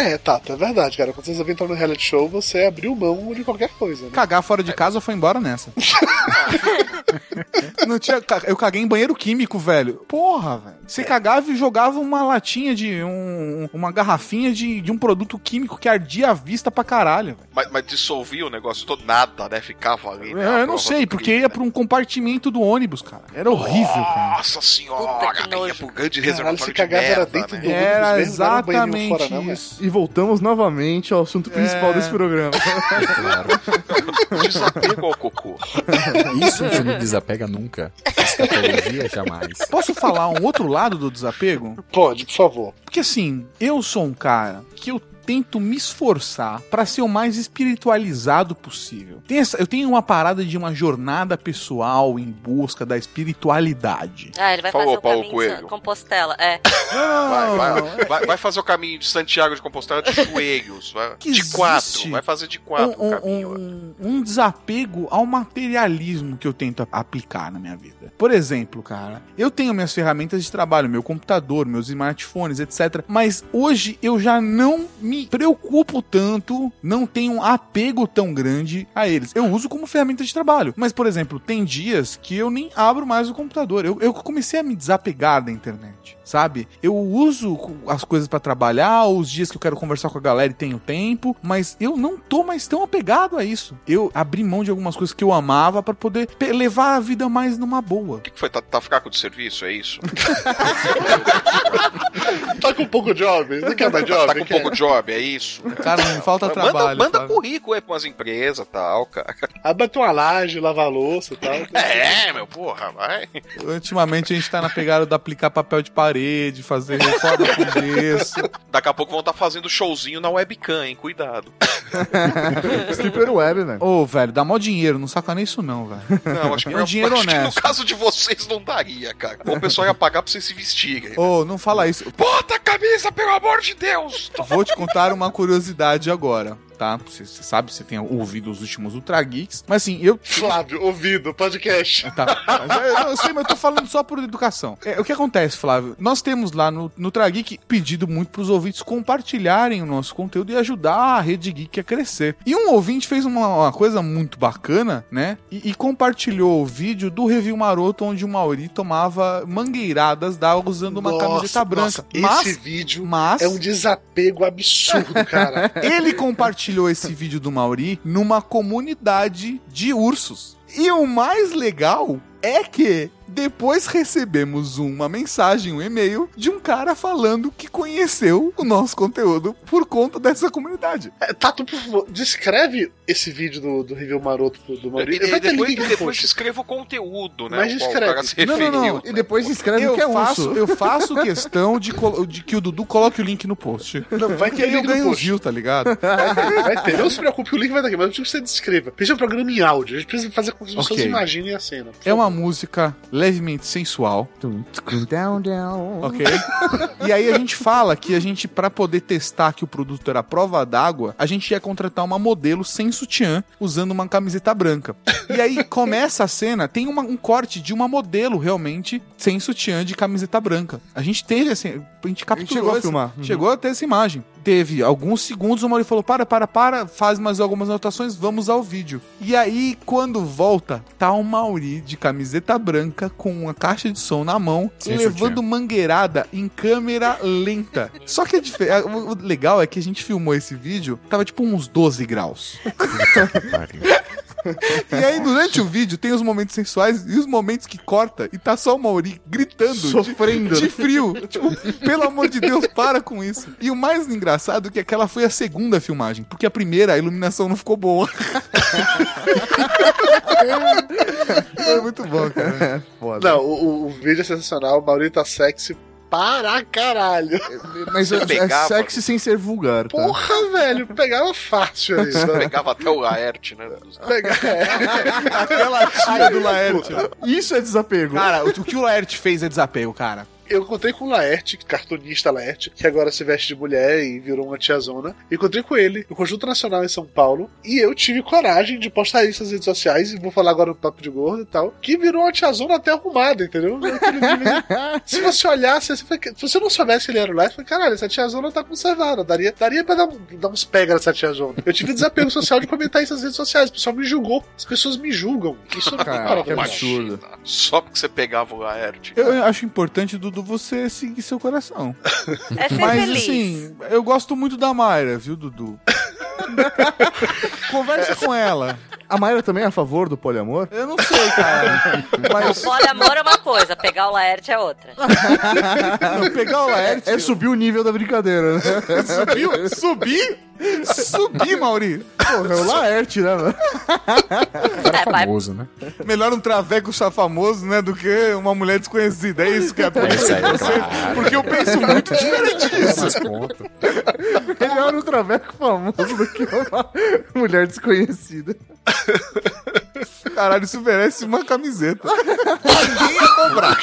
Speaker 4: É, Tato, é verdade, cara. Quando você resolveu entrar no reality show, você abriu mão de qualquer coisa, né?
Speaker 5: Cagar fora de casa foi embora nessa. Não tinha, eu caguei em banheiro químico, velho. Porra, velho. Você cagava e jogava uma latinha de. Um, uma garrafinha de, de um produto químico que ardia a vista pra caralho.
Speaker 6: Mas, mas dissolvia o negócio todo, nada, né? Ficava ali. né?
Speaker 5: É, eu não sei, porque
Speaker 6: crime,
Speaker 5: ia pra um compartimento do ônibus, cara. Era horrível, cara.
Speaker 6: Nossa senhora, ia pro grande reservatório
Speaker 4: se
Speaker 6: de
Speaker 4: cagava
Speaker 6: merda,
Speaker 4: era dentro
Speaker 6: né?
Speaker 4: do ônibus
Speaker 5: Era
Speaker 4: mesmo, um banheirinho
Speaker 5: exatamente
Speaker 4: fora, não,
Speaker 5: isso.
Speaker 11: E voltamos novamente ao assunto principal
Speaker 5: É.
Speaker 11: desse programa.
Speaker 6: Desapego ao cocô.
Speaker 7: Isso gente não desapega nunca. Escatologia, jamais.
Speaker 5: Posso falar um outro lado do desapego?
Speaker 4: Pode, por favor.
Speaker 5: Porque assim, eu sou um cara que eu tento me esforçar pra ser o mais espiritualizado possível. Tem essa- eu tenho uma parada de uma jornada pessoal em busca da espiritualidade.
Speaker 8: Ah, ele vai
Speaker 6: Falou,
Speaker 8: fazer o
Speaker 6: Paulo
Speaker 8: caminho
Speaker 6: Coelho.
Speaker 8: de Compostela. É.
Speaker 6: Vai, vai, vai, vai fazer o caminho de Santiago de Compostela de joelhos. Vai,
Speaker 5: Que
Speaker 6: de quatro. Vai fazer de quatro
Speaker 5: um,
Speaker 6: o caminho.
Speaker 5: um- um desapego ao materialismo que eu tento aplicar na minha vida. Por exemplo, cara, eu tenho minhas ferramentas de trabalho, meu computador, meus smartphones, etc. Mas hoje eu já não me preocupo tanto, não tenho um apego tão grande a eles. Eu uso como ferramenta de trabalho. Mas, por exemplo, tem dias que eu nem abro mais o computador. Eu, eu comecei a me desapegar da internet, sabe? Eu uso as coisas pra trabalhar, os dias que eu quero conversar com a galera e tenho tempo, mas eu não tô mais tão apegado a isso. Eu abri mão de algumas coisas que eu amava pra poder levar a vida mais numa boa.
Speaker 6: O que, que foi? Tá, tá fraco de serviço? É isso?
Speaker 4: Tá com pouco job? Não quer mais job?
Speaker 6: Tá com pouco job? É isso?
Speaker 5: Cara, não falta
Speaker 6: Manda,
Speaker 5: trabalho.
Speaker 6: manda
Speaker 5: Flávio.
Speaker 6: currículo aí pra umas empresas e tal, cara.
Speaker 4: Abate uma laje, lavar louça e tal.
Speaker 6: É, meu, porra, vai.
Speaker 5: Ultimamente a gente tá na pegada de aplicar papel de parede, fazer reforma com gesso.
Speaker 6: Daqui a pouco vão estar fazendo showzinho na webcam, hein? Cuidado.
Speaker 11: Stripper web, velho.
Speaker 5: Ô, velho, dá mó dinheiro, não sacaneia isso não, velho.
Speaker 6: Não, acho que,
Speaker 5: É dinheiro
Speaker 6: acho que no
Speaker 5: honesto.
Speaker 6: caso de vocês não daria, cara. Ou o pessoal ia pagar pra vocês se vestirem.
Speaker 5: Ô, não fala isso.
Speaker 6: Bota a camisa, pelo amor de Deus!
Speaker 5: Vou te contar uma curiosidade agora, tá? Você, você sabe, você tem ouvido os últimos Ultra Geeks. Mas assim, eu.
Speaker 4: Flávio, ouvido, podcast.
Speaker 5: Tá. Mas eu, eu sei, mas eu tô falando só por educação. É, o que acontece, Flávio? Nós temos lá no, no Trageek pedido muito pros ouvintes compartilharem o nosso conteúdo e ajudar a Rede Geek a crescer. E um ouvinte fez uma, uma coisa muito bacana, né? E, e compartilhou o vídeo do review maroto onde o Mauri tomava mangueiradas d'água usando uma
Speaker 4: Nossa,
Speaker 5: camiseta branca.
Speaker 4: nossa, esse vídeo
Speaker 5: mas
Speaker 4: é um desapego absurdo, cara.
Speaker 5: ele compartilhou esse vídeo do Mauri numa comunidade de ursos. E o mais legal é que depois recebemos uma mensagem, um e-mail de um cara falando que conheceu o nosso conteúdo por conta dessa comunidade.
Speaker 4: É, Tato, por favor, descreve esse vídeo do, do review maroto do-
Speaker 6: E,
Speaker 4: Maurício.
Speaker 6: e
Speaker 4: Vai ter
Speaker 6: depois, depois escreva o conteúdo, né?
Speaker 4: Mas
Speaker 6: o qual o
Speaker 4: escreve.
Speaker 6: cara se
Speaker 5: Não, não, não.
Speaker 11: E depois escreve o que é
Speaker 5: faço,
Speaker 11: urso.
Speaker 5: eu faço questão de, de que o Dudu coloque o link no post.
Speaker 4: Não, vai ter
Speaker 5: aí eu
Speaker 4: link no post.
Speaker 5: views, tá ligado?
Speaker 4: Vai ter, vai ter. Não se preocupe, o link vai estar aqui, mas eu preciso que você descreva. Seja um programa em áudio. A gente precisa fazer com que as pessoas
Speaker 5: Ok.
Speaker 4: imaginem a cena.
Speaker 5: É uma música levemente sensual.
Speaker 11: Down, down.
Speaker 5: Ok. e aí a gente fala que a gente, pra poder testar que o produto era prova d'água, a gente ia contratar uma modelo sem sutiã, usando uma camiseta branca. E aí começa a cena, tem uma- um corte de uma modelo realmente sem sutiã de camiseta branca. A gente teve assim, a gente capturou.
Speaker 11: chegou a filmar. Uhum.
Speaker 5: Chegou a ter essa imagem. Teve alguns segundos, o Mauri falou: para, para, para, faz mais algumas anotações, vamos ao vídeo. E aí, quando volta, tá o Mauri de camiseta branca com uma caixa de som na mão,
Speaker 7: Sem
Speaker 5: levando mangueirada em câmera lenta. Só que a dif- o legal é que a gente filmou esse vídeo, tava tipo uns 12 graus. E aí, durante o vídeo, tem os momentos sensuais e os momentos que corta e tá só o Mauri gritando. de-
Speaker 11: Sofrendo.
Speaker 5: De, frio. Tipo, pelo amor de Deus, para com isso. E o mais engraçado é que aquela foi a segunda filmagem, porque a primeira, a iluminação não ficou boa. Foi muito bom, cara.
Speaker 11: Foda.
Speaker 4: Não, o, o- o vídeo é sensacional, o Maurício tá sexy para caralho.
Speaker 11: Mas é, é
Speaker 6: pegava.
Speaker 11: sexy sem ser vulgar, tá?
Speaker 4: Porra, velho, pegava fácil aí.
Speaker 6: Você
Speaker 4: né?
Speaker 6: pegava até o Laerte, né?
Speaker 4: Pega-
Speaker 5: Aquela tia do Laerte.
Speaker 11: Isso é desapego.
Speaker 5: Cara, o, o que o Laerte fez é desapego, cara.
Speaker 4: Eu encontrei com o Laerte, cartunista Laerte, que agora se veste de mulher e virou uma tiazona. Encontrei com ele no Conjunto Nacional em São Paulo. E eu tive coragem de postar isso nas redes sociais. E vou falar agora no Papo de Gordo e tal. Que virou uma tiazona até arrumada, entendeu? Se você olhasse, se você não soubesse que ele era o Laerte, caralho, essa tiazona tá conservada. Daria, daria pra dar, dar uns pega nessa tiazona. Eu tive desapego social de comentar isso nas redes sociais. O pessoal me julgou. As pessoas me julgam. Isso não é
Speaker 11: que absurdo.
Speaker 6: Só porque você pegava o Laerte.
Speaker 5: Eu acho importante, Dudu, você seguir seu coração.
Speaker 8: É ser
Speaker 5: Mas
Speaker 8: feliz.
Speaker 5: assim, eu gosto muito da Mayra, viu, Dudu? Conversa com ela.
Speaker 11: A Mayra também é a favor do poliamor?
Speaker 5: Eu não sei, cara. Mas
Speaker 8: Poliamor é uma coisa, pegar o Laerte é outra.
Speaker 5: não, pegar o Laerte.
Speaker 11: É subir o nível da brincadeira, né?
Speaker 5: Subiu? Subir? Subir, Mauri.
Speaker 11: Porra, é o Laerte, né, mano?
Speaker 8: É,
Speaker 7: famoso, né?
Speaker 5: Melhor um traveco chá famoso, né, do que uma mulher desconhecida. É isso que é a
Speaker 7: Isso aí,
Speaker 5: você,
Speaker 7: claro.
Speaker 5: Porque eu penso muito diferente disso.
Speaker 11: Melhor um traveco famoso do que uma mulher desconhecida.
Speaker 5: Caralho, isso merece uma camiseta. Ninguém ia comprar.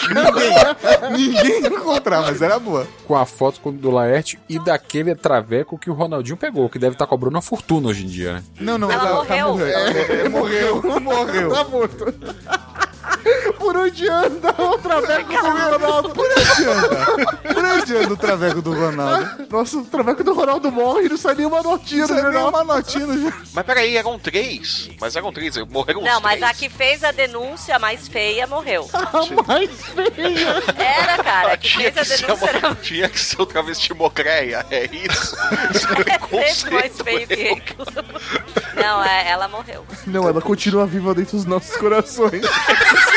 Speaker 5: Ninguém. Ninguém ia comprar, mas era boa.
Speaker 7: Com a foto do Laerte e daquele traveco que o Ronaldinho pegou, que deve estar cobrando uma fortuna hoje em dia, né?
Speaker 5: Não, não,
Speaker 8: Ela
Speaker 5: tá- tá
Speaker 8: morreu.
Speaker 5: morrendo. É, morreu, morreu.
Speaker 11: Tá morto. Por onde anda o traveco do Ronaldo?
Speaker 5: Por onde anda? Por onde anda o traveco do Ronaldo?
Speaker 11: Nossa, o traveco do Ronaldo morre e não sai nenhuma notinha
Speaker 5: Não sai nem
Speaker 11: jornal.
Speaker 5: uma notinha no.
Speaker 6: Mas peraí, eram três. Mas eram três, morreram
Speaker 8: Não,
Speaker 6: os
Speaker 8: mas
Speaker 6: três.
Speaker 8: a que fez a denúncia mais feia morreu.
Speaker 11: A mais feia.
Speaker 8: Era, cara, a que
Speaker 6: Tinha
Speaker 8: fez a
Speaker 6: que, ser
Speaker 8: denúncia
Speaker 6: uma,
Speaker 8: era
Speaker 6: tinha que ser o travesti mocreia, é isso? Isso é
Speaker 8: é sempre mais feio que ridículo. Não, é, ela morreu.
Speaker 11: Não, ela continua viva dentro dos nossos corações.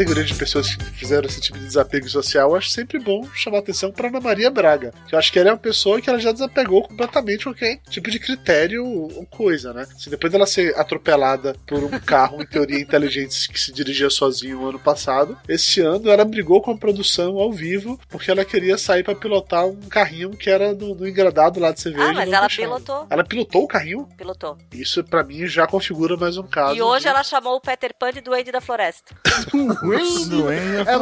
Speaker 4: categoria de pessoas fizeram esse tipo de desapego social, eu acho sempre bom chamar atenção pra Ana Maria Braga. Que eu acho que ela é uma pessoa que ela já desapegou completamente qualquer tipo de critério ou coisa, né? Se depois dela ser atropelada por um carro, em teoria, inteligente que se dirigia sozinho no ano passado, esse ano ela brigou com a produção ao vivo porque ela queria sair pra pilotar um carrinho que era no, no engradado lá de cerveja.
Speaker 8: Ah, mas ela pilotou.
Speaker 4: Ela pilotou o carrinho?
Speaker 8: Pilotou.
Speaker 4: Isso pra mim já configura mais um caso.
Speaker 8: E hoje
Speaker 4: de-
Speaker 8: ela chamou o Peter Pan de Duende da Floresta.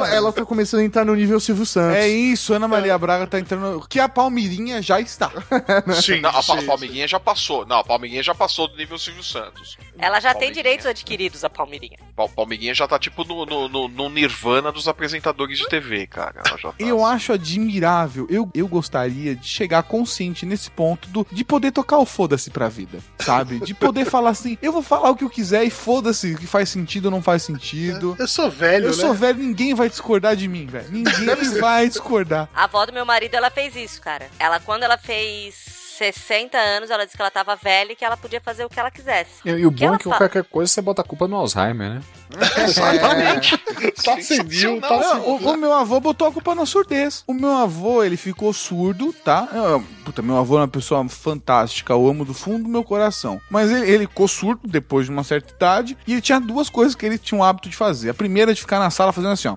Speaker 11: ela, ela tá começando a entrar no nível Silvio Santos.
Speaker 5: É isso, Ana Maria Braga tá entrando. Que a Palmirinha já está.
Speaker 4: Sim,
Speaker 6: Não, a,
Speaker 4: sim,
Speaker 6: a Palmeirinha já passou. Não, a Palmeirinha já passou do nível Silvio Santos.
Speaker 8: Ela já tem direitos adquiridos, a Palmeirinha.
Speaker 6: Pa- Palmeirinha já tá tipo no, no, no- no nirvana dos apresentadores de TV, cara. Ela já tá
Speaker 5: Eu acho admirável. Eu, eu gostaria de chegar consciente nesse ponto do, de poder tocar o foda-se pra vida, sabe? De poder falar assim, eu vou falar o que eu quiser e foda-se, o que faz sentido ou não faz sentido.
Speaker 4: Eu sou velho velho,
Speaker 5: Eu
Speaker 4: né?
Speaker 5: sou velho, ninguém vai discordar de mim, velho. Ninguém vai discordar.
Speaker 8: A avó do meu marido, ela fez isso, cara. Ela, quando ela fez 60 anos, ela disse que ela tava velha e que ela podia fazer o que ela quisesse.
Speaker 7: E, e o
Speaker 8: que
Speaker 7: bom é que
Speaker 8: fala?
Speaker 7: qualquer coisa você bota a culpa no Alzheimer, né?
Speaker 4: Exatamente. Tá senil, tá
Speaker 5: Não, o, o meu avô botou a culpa na surdez. O meu avô, ele ficou surdo, tá? Eu- puta, meu avô é uma pessoa fantástica, eu amo do fundo do meu coração. Mas ele, ele ficou surdo depois de uma certa idade e ele tinha duas coisas que ele tinha o hábito de fazer. A primeira é de ficar na sala fazendo assim, ó.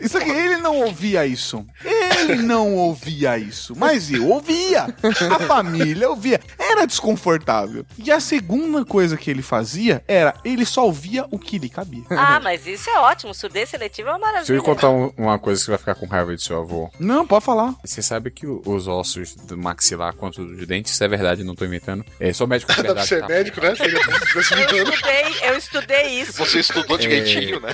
Speaker 5: Isso aqui, ele não ouvia isso. Ele não ouvia isso. Mas eu ouvia. A família ouvia. Era desconfortável. E a segunda coisa que ele fazia era ele só ouvia o que lhe cabia.
Speaker 8: Ah, mas isso é ótimo. Surdez seletivo é uma
Speaker 7: Se eu
Speaker 8: maravilha.
Speaker 7: contar um- uma coisa que você vai ficar com raiva de seu avô.
Speaker 5: Não, pode falar.
Speaker 7: Você sabe que os ossos do maxilar quanto dos dentes, isso é verdade, não tô inventando. É, sou médico de verdade.
Speaker 4: ser
Speaker 7: tá?
Speaker 4: médico, né?
Speaker 8: Eu estudei, eu estudei isso.
Speaker 6: Você estudou direitinho, né?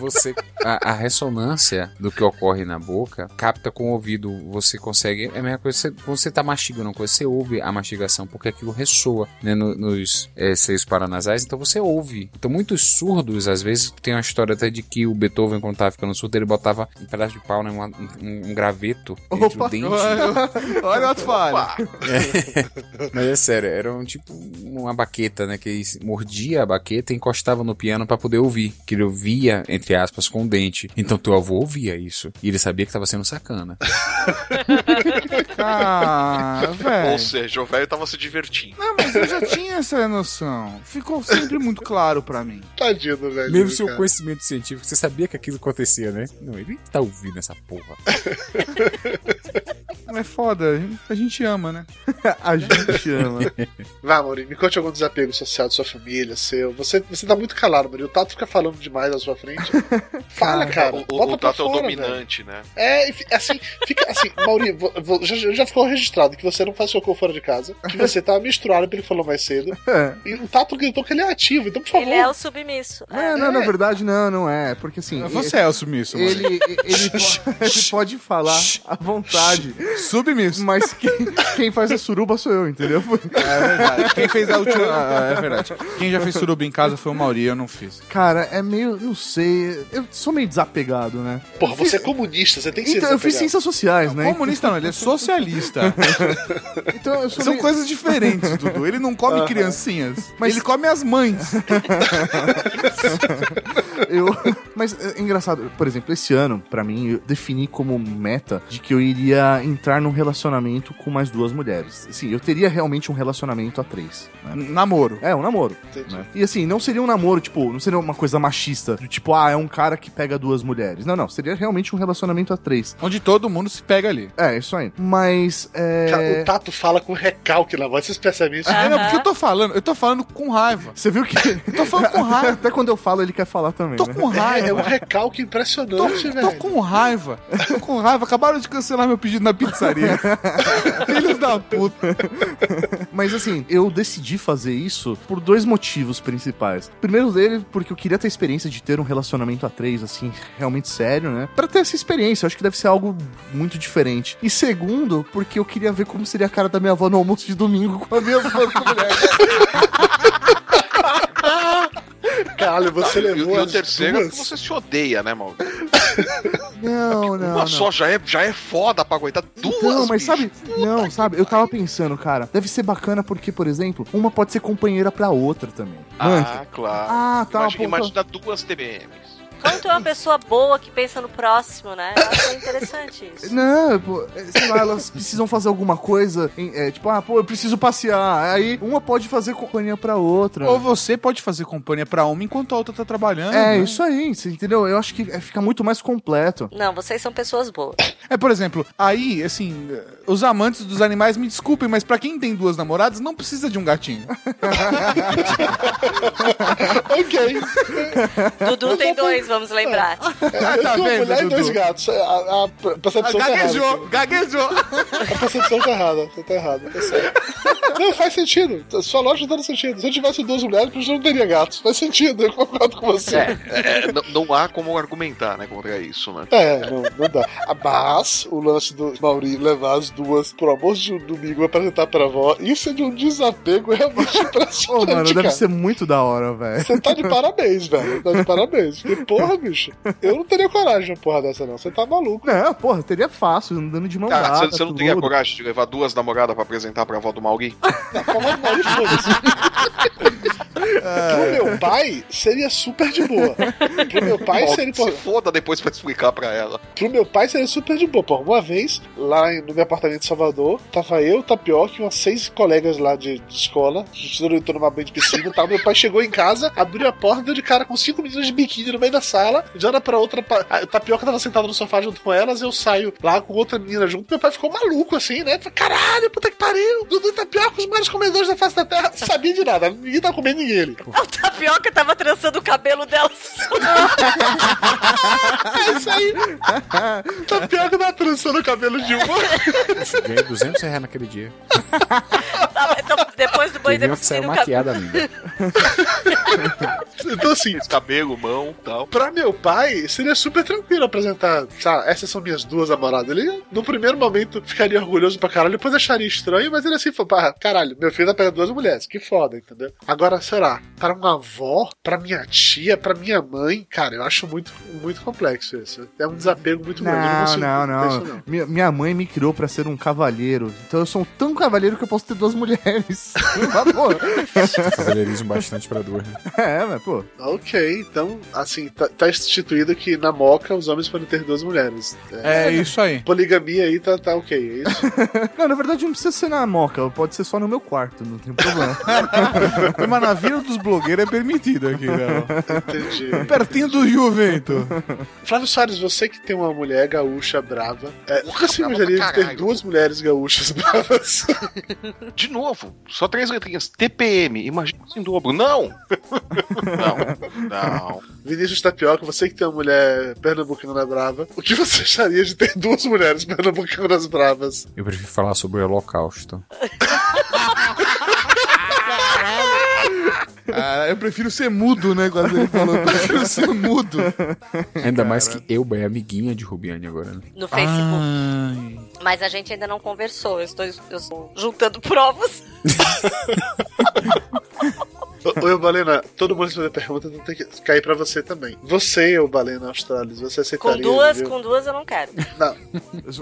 Speaker 7: Você, a, a ressonância do que ocorre na boca capta com o ouvido. Você consegue. É a mesma coisa você, quando você tá mastigando uma coisa, você ouve a mastigação, porque aquilo ressoa né, no- nos é, seios paranasais, então você ouve. Então, muitos surdos, às vezes, tem uma história até de que o Beethoven, quando tava ficando surdo, ele botava um pedaço de pau, né, uma- um, um graveto entre o dente.
Speaker 5: Olha o outro falha.
Speaker 7: É. Mas é sério, era um tipo uma baqueta, né? Que ele mordia a baqueta e encostava no piano pra poder ouvir. Que ele ouvia, entre aspas, com o dente. Então teu avô ouvia isso. E ele sabia que tava sendo sacana.
Speaker 5: Ah,
Speaker 6: Ou
Speaker 5: velho.
Speaker 6: seja, o velho tava se divertindo.
Speaker 5: Não, mas eu já tinha essa noção. Ficou sempre muito claro pra mim.
Speaker 4: Tadinho do velho.
Speaker 7: Mesmo seu
Speaker 4: cara.
Speaker 7: conhecimento científico, você sabia que aquilo acontecia, né? Não, ele tá ouvindo essa porra.
Speaker 5: É foda, a gente ama, né?
Speaker 11: a gente ama.
Speaker 4: Vai, Maurinho, me conte algum desapego social de sua família, seu. Você, você tá muito calado, Maurinho. O Tato fica falando demais na sua frente. Fala, cara.
Speaker 6: o, o,
Speaker 4: bota
Speaker 6: o
Speaker 4: pra
Speaker 6: Tato é o
Speaker 4: fora,
Speaker 6: dominante, né?
Speaker 4: É, assim, fica assim, Maurinho, já, já ficou registrado que você não faz socorro fora de casa, que você tá misturado, ele falou mais cedo.
Speaker 11: É.
Speaker 4: E o Tato gritou que ele é ativo, então por favor.
Speaker 8: Ele é o submisso.
Speaker 11: É, não, na verdade, não, não é. Porque assim.
Speaker 5: Você é o submisso, mano.
Speaker 11: Ele, ele, ele po- ele pode falar à vontade.
Speaker 5: Submisso.
Speaker 11: Mas quem, quem faz a suruba sou eu, entendeu?
Speaker 5: É verdade. Quem fez a última. ah, é verdade. Quem já fez suruba em casa foi o Mauri, eu não fiz.
Speaker 11: Cara, é meio. Não sei. Eu sou meio desapegado, né?
Speaker 4: Porra, você é comunista, você tem que ser
Speaker 11: Então, eu fiz ciências sociais, né?
Speaker 5: Comunista não, ele é socialista.
Speaker 11: Então, eu sou
Speaker 5: São
Speaker 11: meio-
Speaker 5: coisas diferentes, Dudu. Ele não come criancinhas, mas ele come as mães.
Speaker 11: eu, mas é engraçado, por exemplo, esse ano, pra mim, eu defini como meta de que eu iria entrar num relacionamento com mais duas mulheres. Assim, eu teria realmente um relacionamento a três. né?
Speaker 5: Namoro.
Speaker 11: É, um namoro. né? E assim, não seria um namoro, tipo, não seria uma coisa machista, do tipo, ah, é um cara que pega duas mulheres. Não, não, seria realmente um relacionamento a três.
Speaker 5: Onde todo mundo se pega ali.
Speaker 11: É, isso aí. Mas,
Speaker 4: Cara,
Speaker 11: é...
Speaker 4: O Tato fala com recalque na voz, vocês percebem isso?
Speaker 5: É, não, porque eu tô falando, eu tô falando com raiva.
Speaker 11: Você viu que...
Speaker 5: Eu tô falando com raiva.
Speaker 11: Até quando eu falo, ele quer falar também,
Speaker 5: Tô
Speaker 11: né?
Speaker 5: com raiva.
Speaker 4: É um recalque impressionante,
Speaker 5: Tô,
Speaker 4: velho.
Speaker 5: tô com raiva. Tô com raiva. Acabaram de cancelar meu pedido na pizzaria. Filhos da puta.
Speaker 11: Mas assim, eu decidi fazer isso por dois motivos principais. Primeiro dele, porque eu queria ter a experiência de ter um relacionamento a três, assim, realmente sério, né? Pra ter essa experiência, eu acho que deve ser algo muito diferente. E segundo, porque eu queria ver como seria a cara da minha avó no almoço de domingo com a avó mulher.
Speaker 4: Caralho, você
Speaker 6: E, o-
Speaker 4: levou
Speaker 6: e o
Speaker 4: as
Speaker 6: terceiro é
Speaker 4: duas.
Speaker 6: que você se odeia, né, Mauro?
Speaker 11: Não, não.
Speaker 6: Uma
Speaker 11: não.
Speaker 6: só já é, já é foda pra aguentar duas.
Speaker 11: Não, mas
Speaker 6: bicho.
Speaker 11: sabe, não, sabe, eu tava pensando, cara, deve ser bacana porque, por exemplo, uma pode ser companheira pra outra também.
Speaker 6: Ah, claro.
Speaker 11: Ah, tá,
Speaker 6: Imagina, imagina duas TBMs.
Speaker 8: Quando tu é uma pessoa boa que pensa no próximo, né? Eu acho interessante isso.
Speaker 11: Não, pô, sei lá, elas precisam fazer alguma coisa, em- é, tipo, ah, pô, eu preciso passear. Aí uma pode fazer companhia pra outra.
Speaker 5: Ou você pode fazer companhia pra uma enquanto a outra tá trabalhando.
Speaker 11: É,
Speaker 5: né?
Speaker 11: isso aí, você entendeu? Eu acho que é, fica muito mais completo.
Speaker 8: Não, vocês são pessoas boas.
Speaker 5: É, por exemplo, aí, assim, os amantes dos animais, me desculpem, mas pra quem tem duas namoradas, não precisa de um gatinho.
Speaker 4: ok.
Speaker 8: Dudu tem dois, vamos lembrar.
Speaker 4: Eu
Speaker 5: tá
Speaker 4: tenho uma
Speaker 5: vendo,
Speaker 4: mulher e dois
Speaker 5: Dudu?
Speaker 4: gatos. A, a- a percepção tá errada.
Speaker 5: Gaguejou, gaguejou.
Speaker 4: A percepção tá errada. Você tá errado, tá certo. Não, faz sentido. Sua lógica tá no sentido. Se eu tivesse duas mulheres, eu não teria gatos. Faz sentido, eu concordo com você.
Speaker 6: É, é, não, não há como argumentar, né, contra isso, né?
Speaker 4: É, não, não dá. Ah, Mas o lance do Mauri levar as duas pro almoço de um domingo e apresentar pra avó, isso é de um desapego realmente
Speaker 11: Pô,
Speaker 4: impressionante.
Speaker 11: mano, deve
Speaker 4: cara.
Speaker 11: ser muito da hora, velho.
Speaker 4: Você tá de parabéns, velho. Tá de parabéns. Porque, porra, bicho, eu não teria coragem de uma porra dessa, não. Você tá maluco.
Speaker 11: Não, porra, teria fácil, andando de mão
Speaker 6: Cara,
Speaker 11: dada.
Speaker 6: você, você não teria
Speaker 11: tudo.
Speaker 6: coragem de levar duas namoradas pra apresentar pra avó do Mauri?
Speaker 4: Mauri, foda-se. Pro meu pai, seria super de boa. Pro meu pai,
Speaker 6: Bom,
Speaker 4: seria.
Speaker 6: se
Speaker 4: Porra,
Speaker 6: foda depois pra explicar pra ela.
Speaker 4: Pro meu pai seria super de boa. Pô, uma vez, lá no meu apartamento em Salvador, tava eu, Tapioca e umas seis colegas lá de, de escola. A gente entrou numa banho de piscina e tal. Meu pai chegou em casa, abriu a porta, deu de cara com cinco meninas de biquíni no meio da sala. De hora pra outra, a Tapioca tava sentado no sofá junto com elas, eu saio lá com outra menina junto. Meu pai ficou maluco assim, né? Falei, Caralho, puta que pariu! Dudu e Tapioca, os maiores comedores da face da terra. Sabia de nada, ninguém tava comendo ninguém ali.
Speaker 8: O tapioca tava trançando o cabelo dela.
Speaker 4: É isso aí. Tapioca tá trançando o cabelo de uma.
Speaker 7: Ganhei 200 reais naquele dia.
Speaker 8: Tá, então, depois do banho da
Speaker 7: saiu
Speaker 8: piscina, cabelo.
Speaker 7: maquiada ainda.
Speaker 4: Então, assim,
Speaker 6: Cabelo, mão tal.
Speaker 4: Pra meu pai, seria super tranquilo apresentar, sabe, essas são minhas duas namoradas. Ele, no primeiro momento, ficaria orgulhoso pra caralho, depois acharia estranho, mas ele assim, falou, pá, caralho, meu filho tá pegando duas mulheres, que foda, entendeu? Agora, será, para uma avó, pra minha tia, pra minha mãe, cara, eu acho muito, muito complexo isso. É um desapego muito grande.
Speaker 11: Não,
Speaker 4: consigo
Speaker 11: não,
Speaker 4: ter
Speaker 11: não.
Speaker 4: isso,
Speaker 11: Minha, minha mãe me criou pra ser um cavalheiro. Então eu sou tão cavalheiro que eu posso ter duas mulheres. Mas, pô.
Speaker 7: Cavalheirismo bastante pra duas. né?
Speaker 11: É, mas, pô.
Speaker 4: Ok, então, assim, tá, tá instituído que na moca os homens podem ter duas mulheres.
Speaker 5: É isso aí.
Speaker 4: Poligamia aí tá, tá ok, é isso?
Speaker 11: Não, na verdade não precisa ser na moca, pode ser só no meu quarto, não tem problema.
Speaker 5: Mas na vida dos blogueiros é permitido aqui, né?
Speaker 4: Entendi.
Speaker 5: Pertinho do Juvento.
Speaker 4: Flávio Soares, você que tem uma mulher gaúcha brava, é, nunca se imaginaria de ter duas mulheres gaúchas bravas.
Speaker 6: De novo, só três letrinhas. TPM, imagina assim em dobro. Não! Não, não.
Speaker 4: Vinícius Tapioca, você que tem uma mulher pernambucana brava, o que você acharia de ter duas mulheres pernambucanas bravas?
Speaker 7: Eu prefiro falar sobre o Holocausto.
Speaker 5: Ah, eu prefiro ser mudo, né? Quando ele falou, eu prefiro ser mudo.
Speaker 7: Ainda mais que Elba é amiguinha de Rubiane agora, né?
Speaker 8: No Facebook. Mas a gente ainda não conversou. Eu estou, eu estou juntando provas.
Speaker 4: Ô, ô, Balena, todo mundo fazer pergunta então tem que cair pra você também. Você, ô Balena Australis, você aceitaria?
Speaker 8: Com duas,
Speaker 4: viu?
Speaker 8: com duas eu não quero.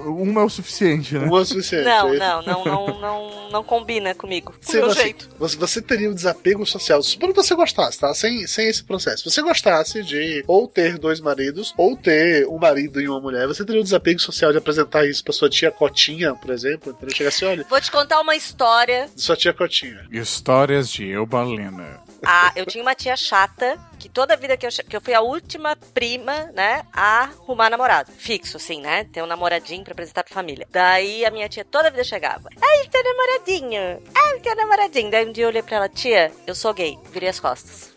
Speaker 11: Uma é o suficiente, né?
Speaker 4: Uma é o suficiente.
Speaker 8: Não,
Speaker 4: aí-
Speaker 8: não, não, não, não, não combina comigo. Com o
Speaker 4: Sim,
Speaker 8: meu
Speaker 4: você,
Speaker 8: jeito.
Speaker 4: Você, você teria um desapego social. Supondo que você gostasse, tá? Sem, sem esse processo. Se você gostasse de ou ter dois maridos, ou ter um marido e uma mulher, você teria um desapego social de apresentar isso pra sua tia Cotinha, por exemplo? Entendeu? Chegar assim, olha,
Speaker 8: Vou te contar uma história.
Speaker 4: sua tia Cotinha.
Speaker 5: Histórias de Eubalena.
Speaker 8: Ah, eu tinha uma tia chata que toda vida que eu, que eu fui a última prima, né, a arrumar namorado. Fixo, assim, né? Ter um namoradinho pra apresentar pra família. Daí a minha tia toda vida chegava. Ai, teu namoradinho. Ai, teu namoradinho. Daí um dia eu olhei pra ela, tia, eu sou gay. Virei as costas.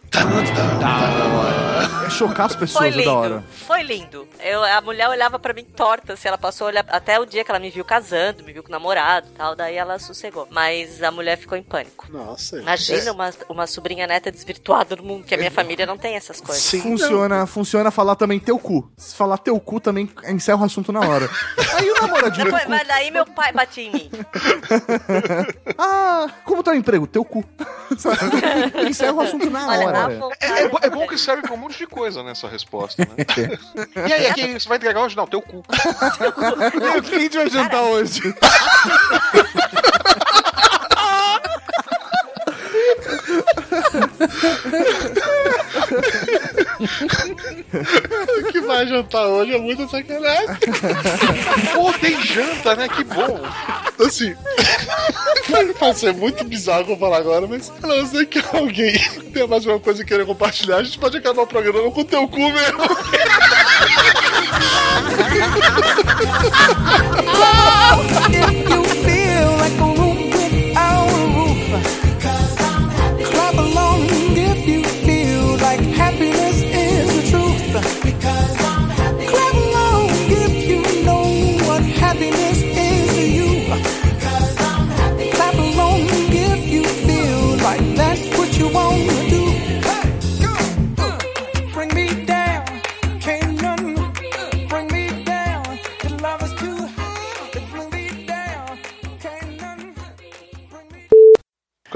Speaker 11: É chocar as
Speaker 8: Foi
Speaker 11: pessoas é
Speaker 8: lindo,
Speaker 11: da hora.
Speaker 8: foi lindo. Eu, a mulher olhava pra mim torta, se ela passou a olhar até o dia que ela me viu casando, me viu com o namorado e tal, daí ela sossegou. Mas a mulher ficou em pânico.
Speaker 4: Nossa.
Speaker 8: Imagina uma, uma sobrinha neta desvirtuada no mundo, que a minha família não tem essas coisas.
Speaker 11: funciona, funciona falar também teu cu. Se falar teu cu também encerra o assunto na hora. Aí o namoradinho
Speaker 8: Depois,
Speaker 11: cu.
Speaker 8: mas daí meu pai batia em mim.
Speaker 11: Ah, como tá o emprego? Teu cu. Encerra o assunto na
Speaker 8: Olha,
Speaker 11: hora.
Speaker 8: Vontade.
Speaker 6: É, é é bom que serve pra um monte de coisa nessa resposta, né? e aí, aqui, você vai entregar hoje? Não, teu cu.
Speaker 5: E o que a gente vai jantar hoje?
Speaker 4: O que vai jantar hoje é muita sacanagem.
Speaker 6: Pô, tem janta, né? Que bom.
Speaker 4: Assim, vai ser muito bizarro que eu falar agora, mas a não ser que alguém tenha mais uma coisa que queira compartilhar, a gente pode acabar o programa com o teu cu mesmo.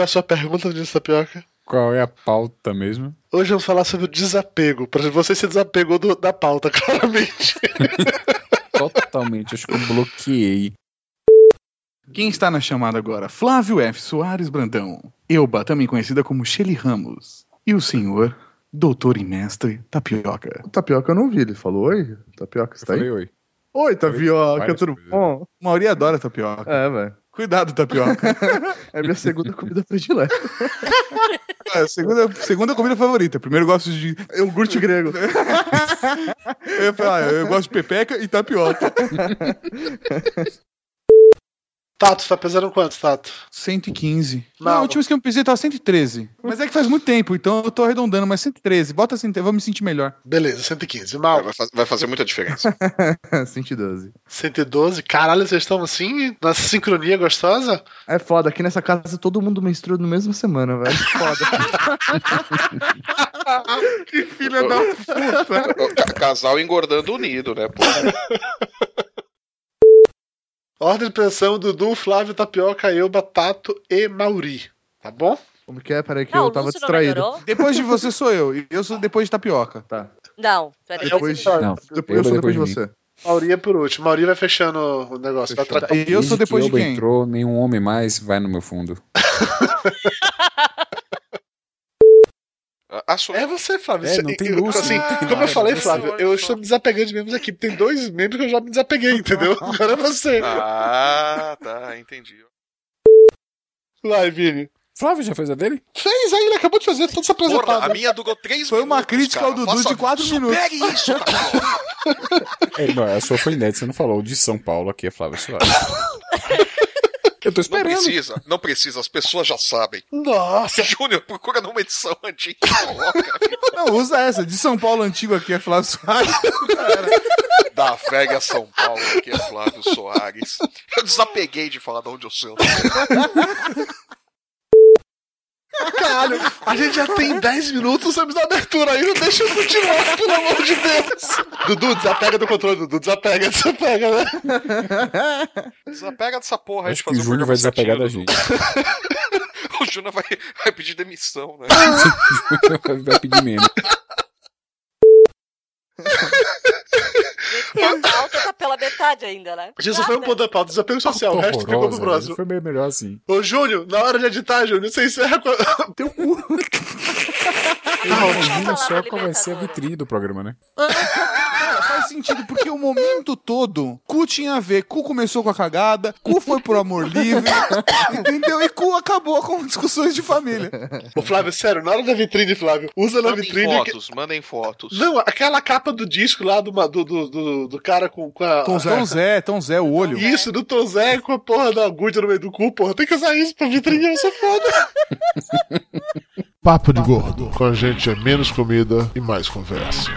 Speaker 4: qual é a sua pergunta, Vinícius Tapioca?
Speaker 7: Qual é a pauta mesmo?
Speaker 4: Hoje vamos falar sobre o desapego. Pra você se desapegou do- da pauta, claramente.
Speaker 7: Totalmente, acho que eu bloqueei.
Speaker 5: Quem está na chamada agora? Flávio F. Soares Brandão. Elba, também conhecida como Shelly Ramos. E o senhor, doutor e mestre Tapioca.
Speaker 11: O Tapioca eu não vi, ele falou oi? Tapioca está aí?
Speaker 7: Falei oi.
Speaker 11: Oi, Tapioca, tudo bom?
Speaker 5: Mauri adora tapioca.
Speaker 11: É, velho.
Speaker 5: Cuidado, tapioca.
Speaker 11: É minha segunda comida predileta.
Speaker 5: É, segunda, segunda comida favorita. Primeiro eu gosto de.
Speaker 11: Iogurte grego.
Speaker 5: Eu ia falar, eu gosto de pepeca e tapioca.
Speaker 4: Tato, você tá pesando quanto, Tato?
Speaker 5: 115. Não,
Speaker 4: Não.
Speaker 5: a última vez que eu pesei tava 113. Mas é que faz muito tempo, então eu tô arredondando, mas 113. Bota 113, eu vou me sentir melhor.
Speaker 4: Beleza, 115. Mal.
Speaker 6: Vai, faz- vai fazer muita diferença.
Speaker 11: 112.
Speaker 4: 112. Caralho, vocês estão assim? Na sincronia gostosa?
Speaker 11: É foda, aqui nessa casa todo mundo menstrua na mesma semana, velho. Foda.
Speaker 5: que filha da puta.
Speaker 6: Ca- Casal engordando unido, né? Pô.
Speaker 4: Ordem de pressão: Dudu, Flávio, Tapioca, Elba, Tato e Mauri. Tá bom?
Speaker 11: Como que é? Peraí que
Speaker 8: Não,
Speaker 11: eu tava distraído.
Speaker 5: Depois de você sou eu, e eu sou depois de tapioca.
Speaker 11: Tá.
Speaker 8: Não, peraí.
Speaker 11: Depois,
Speaker 7: Não,
Speaker 11: depois eu sou depois de você.
Speaker 4: Mauri é por último. Mauri vai fechando o negócio. Vai
Speaker 5: E eu sou
Speaker 7: Desde que
Speaker 5: depois de quem?
Speaker 7: entrou, nenhum homem mais vai no meu fundo.
Speaker 6: A sua...
Speaker 4: É você, Flávio.
Speaker 7: É, não tem
Speaker 4: eu-
Speaker 7: Lúcio,
Speaker 4: assim,
Speaker 7: não tem
Speaker 4: como eu
Speaker 7: nada,
Speaker 4: falei, Flávio, eu estou me desapegando de membros aqui. Tem dois membros que eu já me desapeguei, entendeu? Agora é você.
Speaker 6: Ah, tá, entendi.
Speaker 4: Vai, Vini.
Speaker 7: Flávio já fez a dele?
Speaker 4: Fez aí, ele acabou de fazer, todo se apresentado.
Speaker 6: Porra, a minha durou três
Speaker 5: Foi uma
Speaker 6: minutos,
Speaker 5: crítica
Speaker 6: cara.
Speaker 5: ao Dudu
Speaker 6: Faça-
Speaker 5: de quatro minutos.
Speaker 6: Supere isso.
Speaker 7: É, não, a sua foi inédita, você não falou. O de São Paulo aqui é Flávio Soares. Eu tô
Speaker 6: Não
Speaker 7: esperando.
Speaker 6: precisa, não precisa, as pessoas já sabem.
Speaker 4: Nossa,
Speaker 6: Júnior, procura numa edição antiga. Coloca.
Speaker 5: Não, usa essa. De São Paulo antigo aqui é Flávio Soares.
Speaker 6: Da velha São Paulo, que é Flávio Soares. Eu desapeguei de falar de onde eu sou.
Speaker 4: Caralho. A gente já tem 10 minutos, estamos na abertura aí. Não deixa eu continuar, pelo amor de Deus. Dudu, desapega do controle, Dudu. Desapega, desapega, né?
Speaker 6: Desapega dessa porra aí de
Speaker 7: Acho que
Speaker 6: fazer
Speaker 7: o Júnior vai desapegar da gente.
Speaker 6: O Júnior vai, vai pedir demissão, né?
Speaker 7: O Júnior vai pedir menos.
Speaker 8: E a pauta tá pela metade ainda, né?
Speaker 4: Gente só foi um ponto da pauta, desapego social. O resto ficou pro próximo.
Speaker 7: Foi meio melhor assim.
Speaker 4: Ô, Júnior, na hora de editar, Júnior, você encerra com. Teu cu.
Speaker 7: Imagina só qual vai ser a vitrine do programa, né?
Speaker 5: Sentido, porque o momento todo, cu tinha a ver. Cu começou com a cagada, cu foi pro amor livre, entendeu? E cu acabou com discussões de família.
Speaker 4: Ô, Flávio, sério, na hora da vitrine, Flávio, usa na
Speaker 6: Mandem
Speaker 4: vitrine. que-
Speaker 6: fotos, mandem fotos.
Speaker 4: Não, aquela capa do disco lá do, do, do, do, do cara com, com a.
Speaker 5: Tom Zé. Tom Zé, Tom Zé, o olho.
Speaker 4: Isso, do Tom Zé com a porra da agulha no meio do cu, porra. Tem que usar isso pra vitrine, isso é foda.
Speaker 13: Papo de Gordo. Com a gente é menos comida e mais conversa.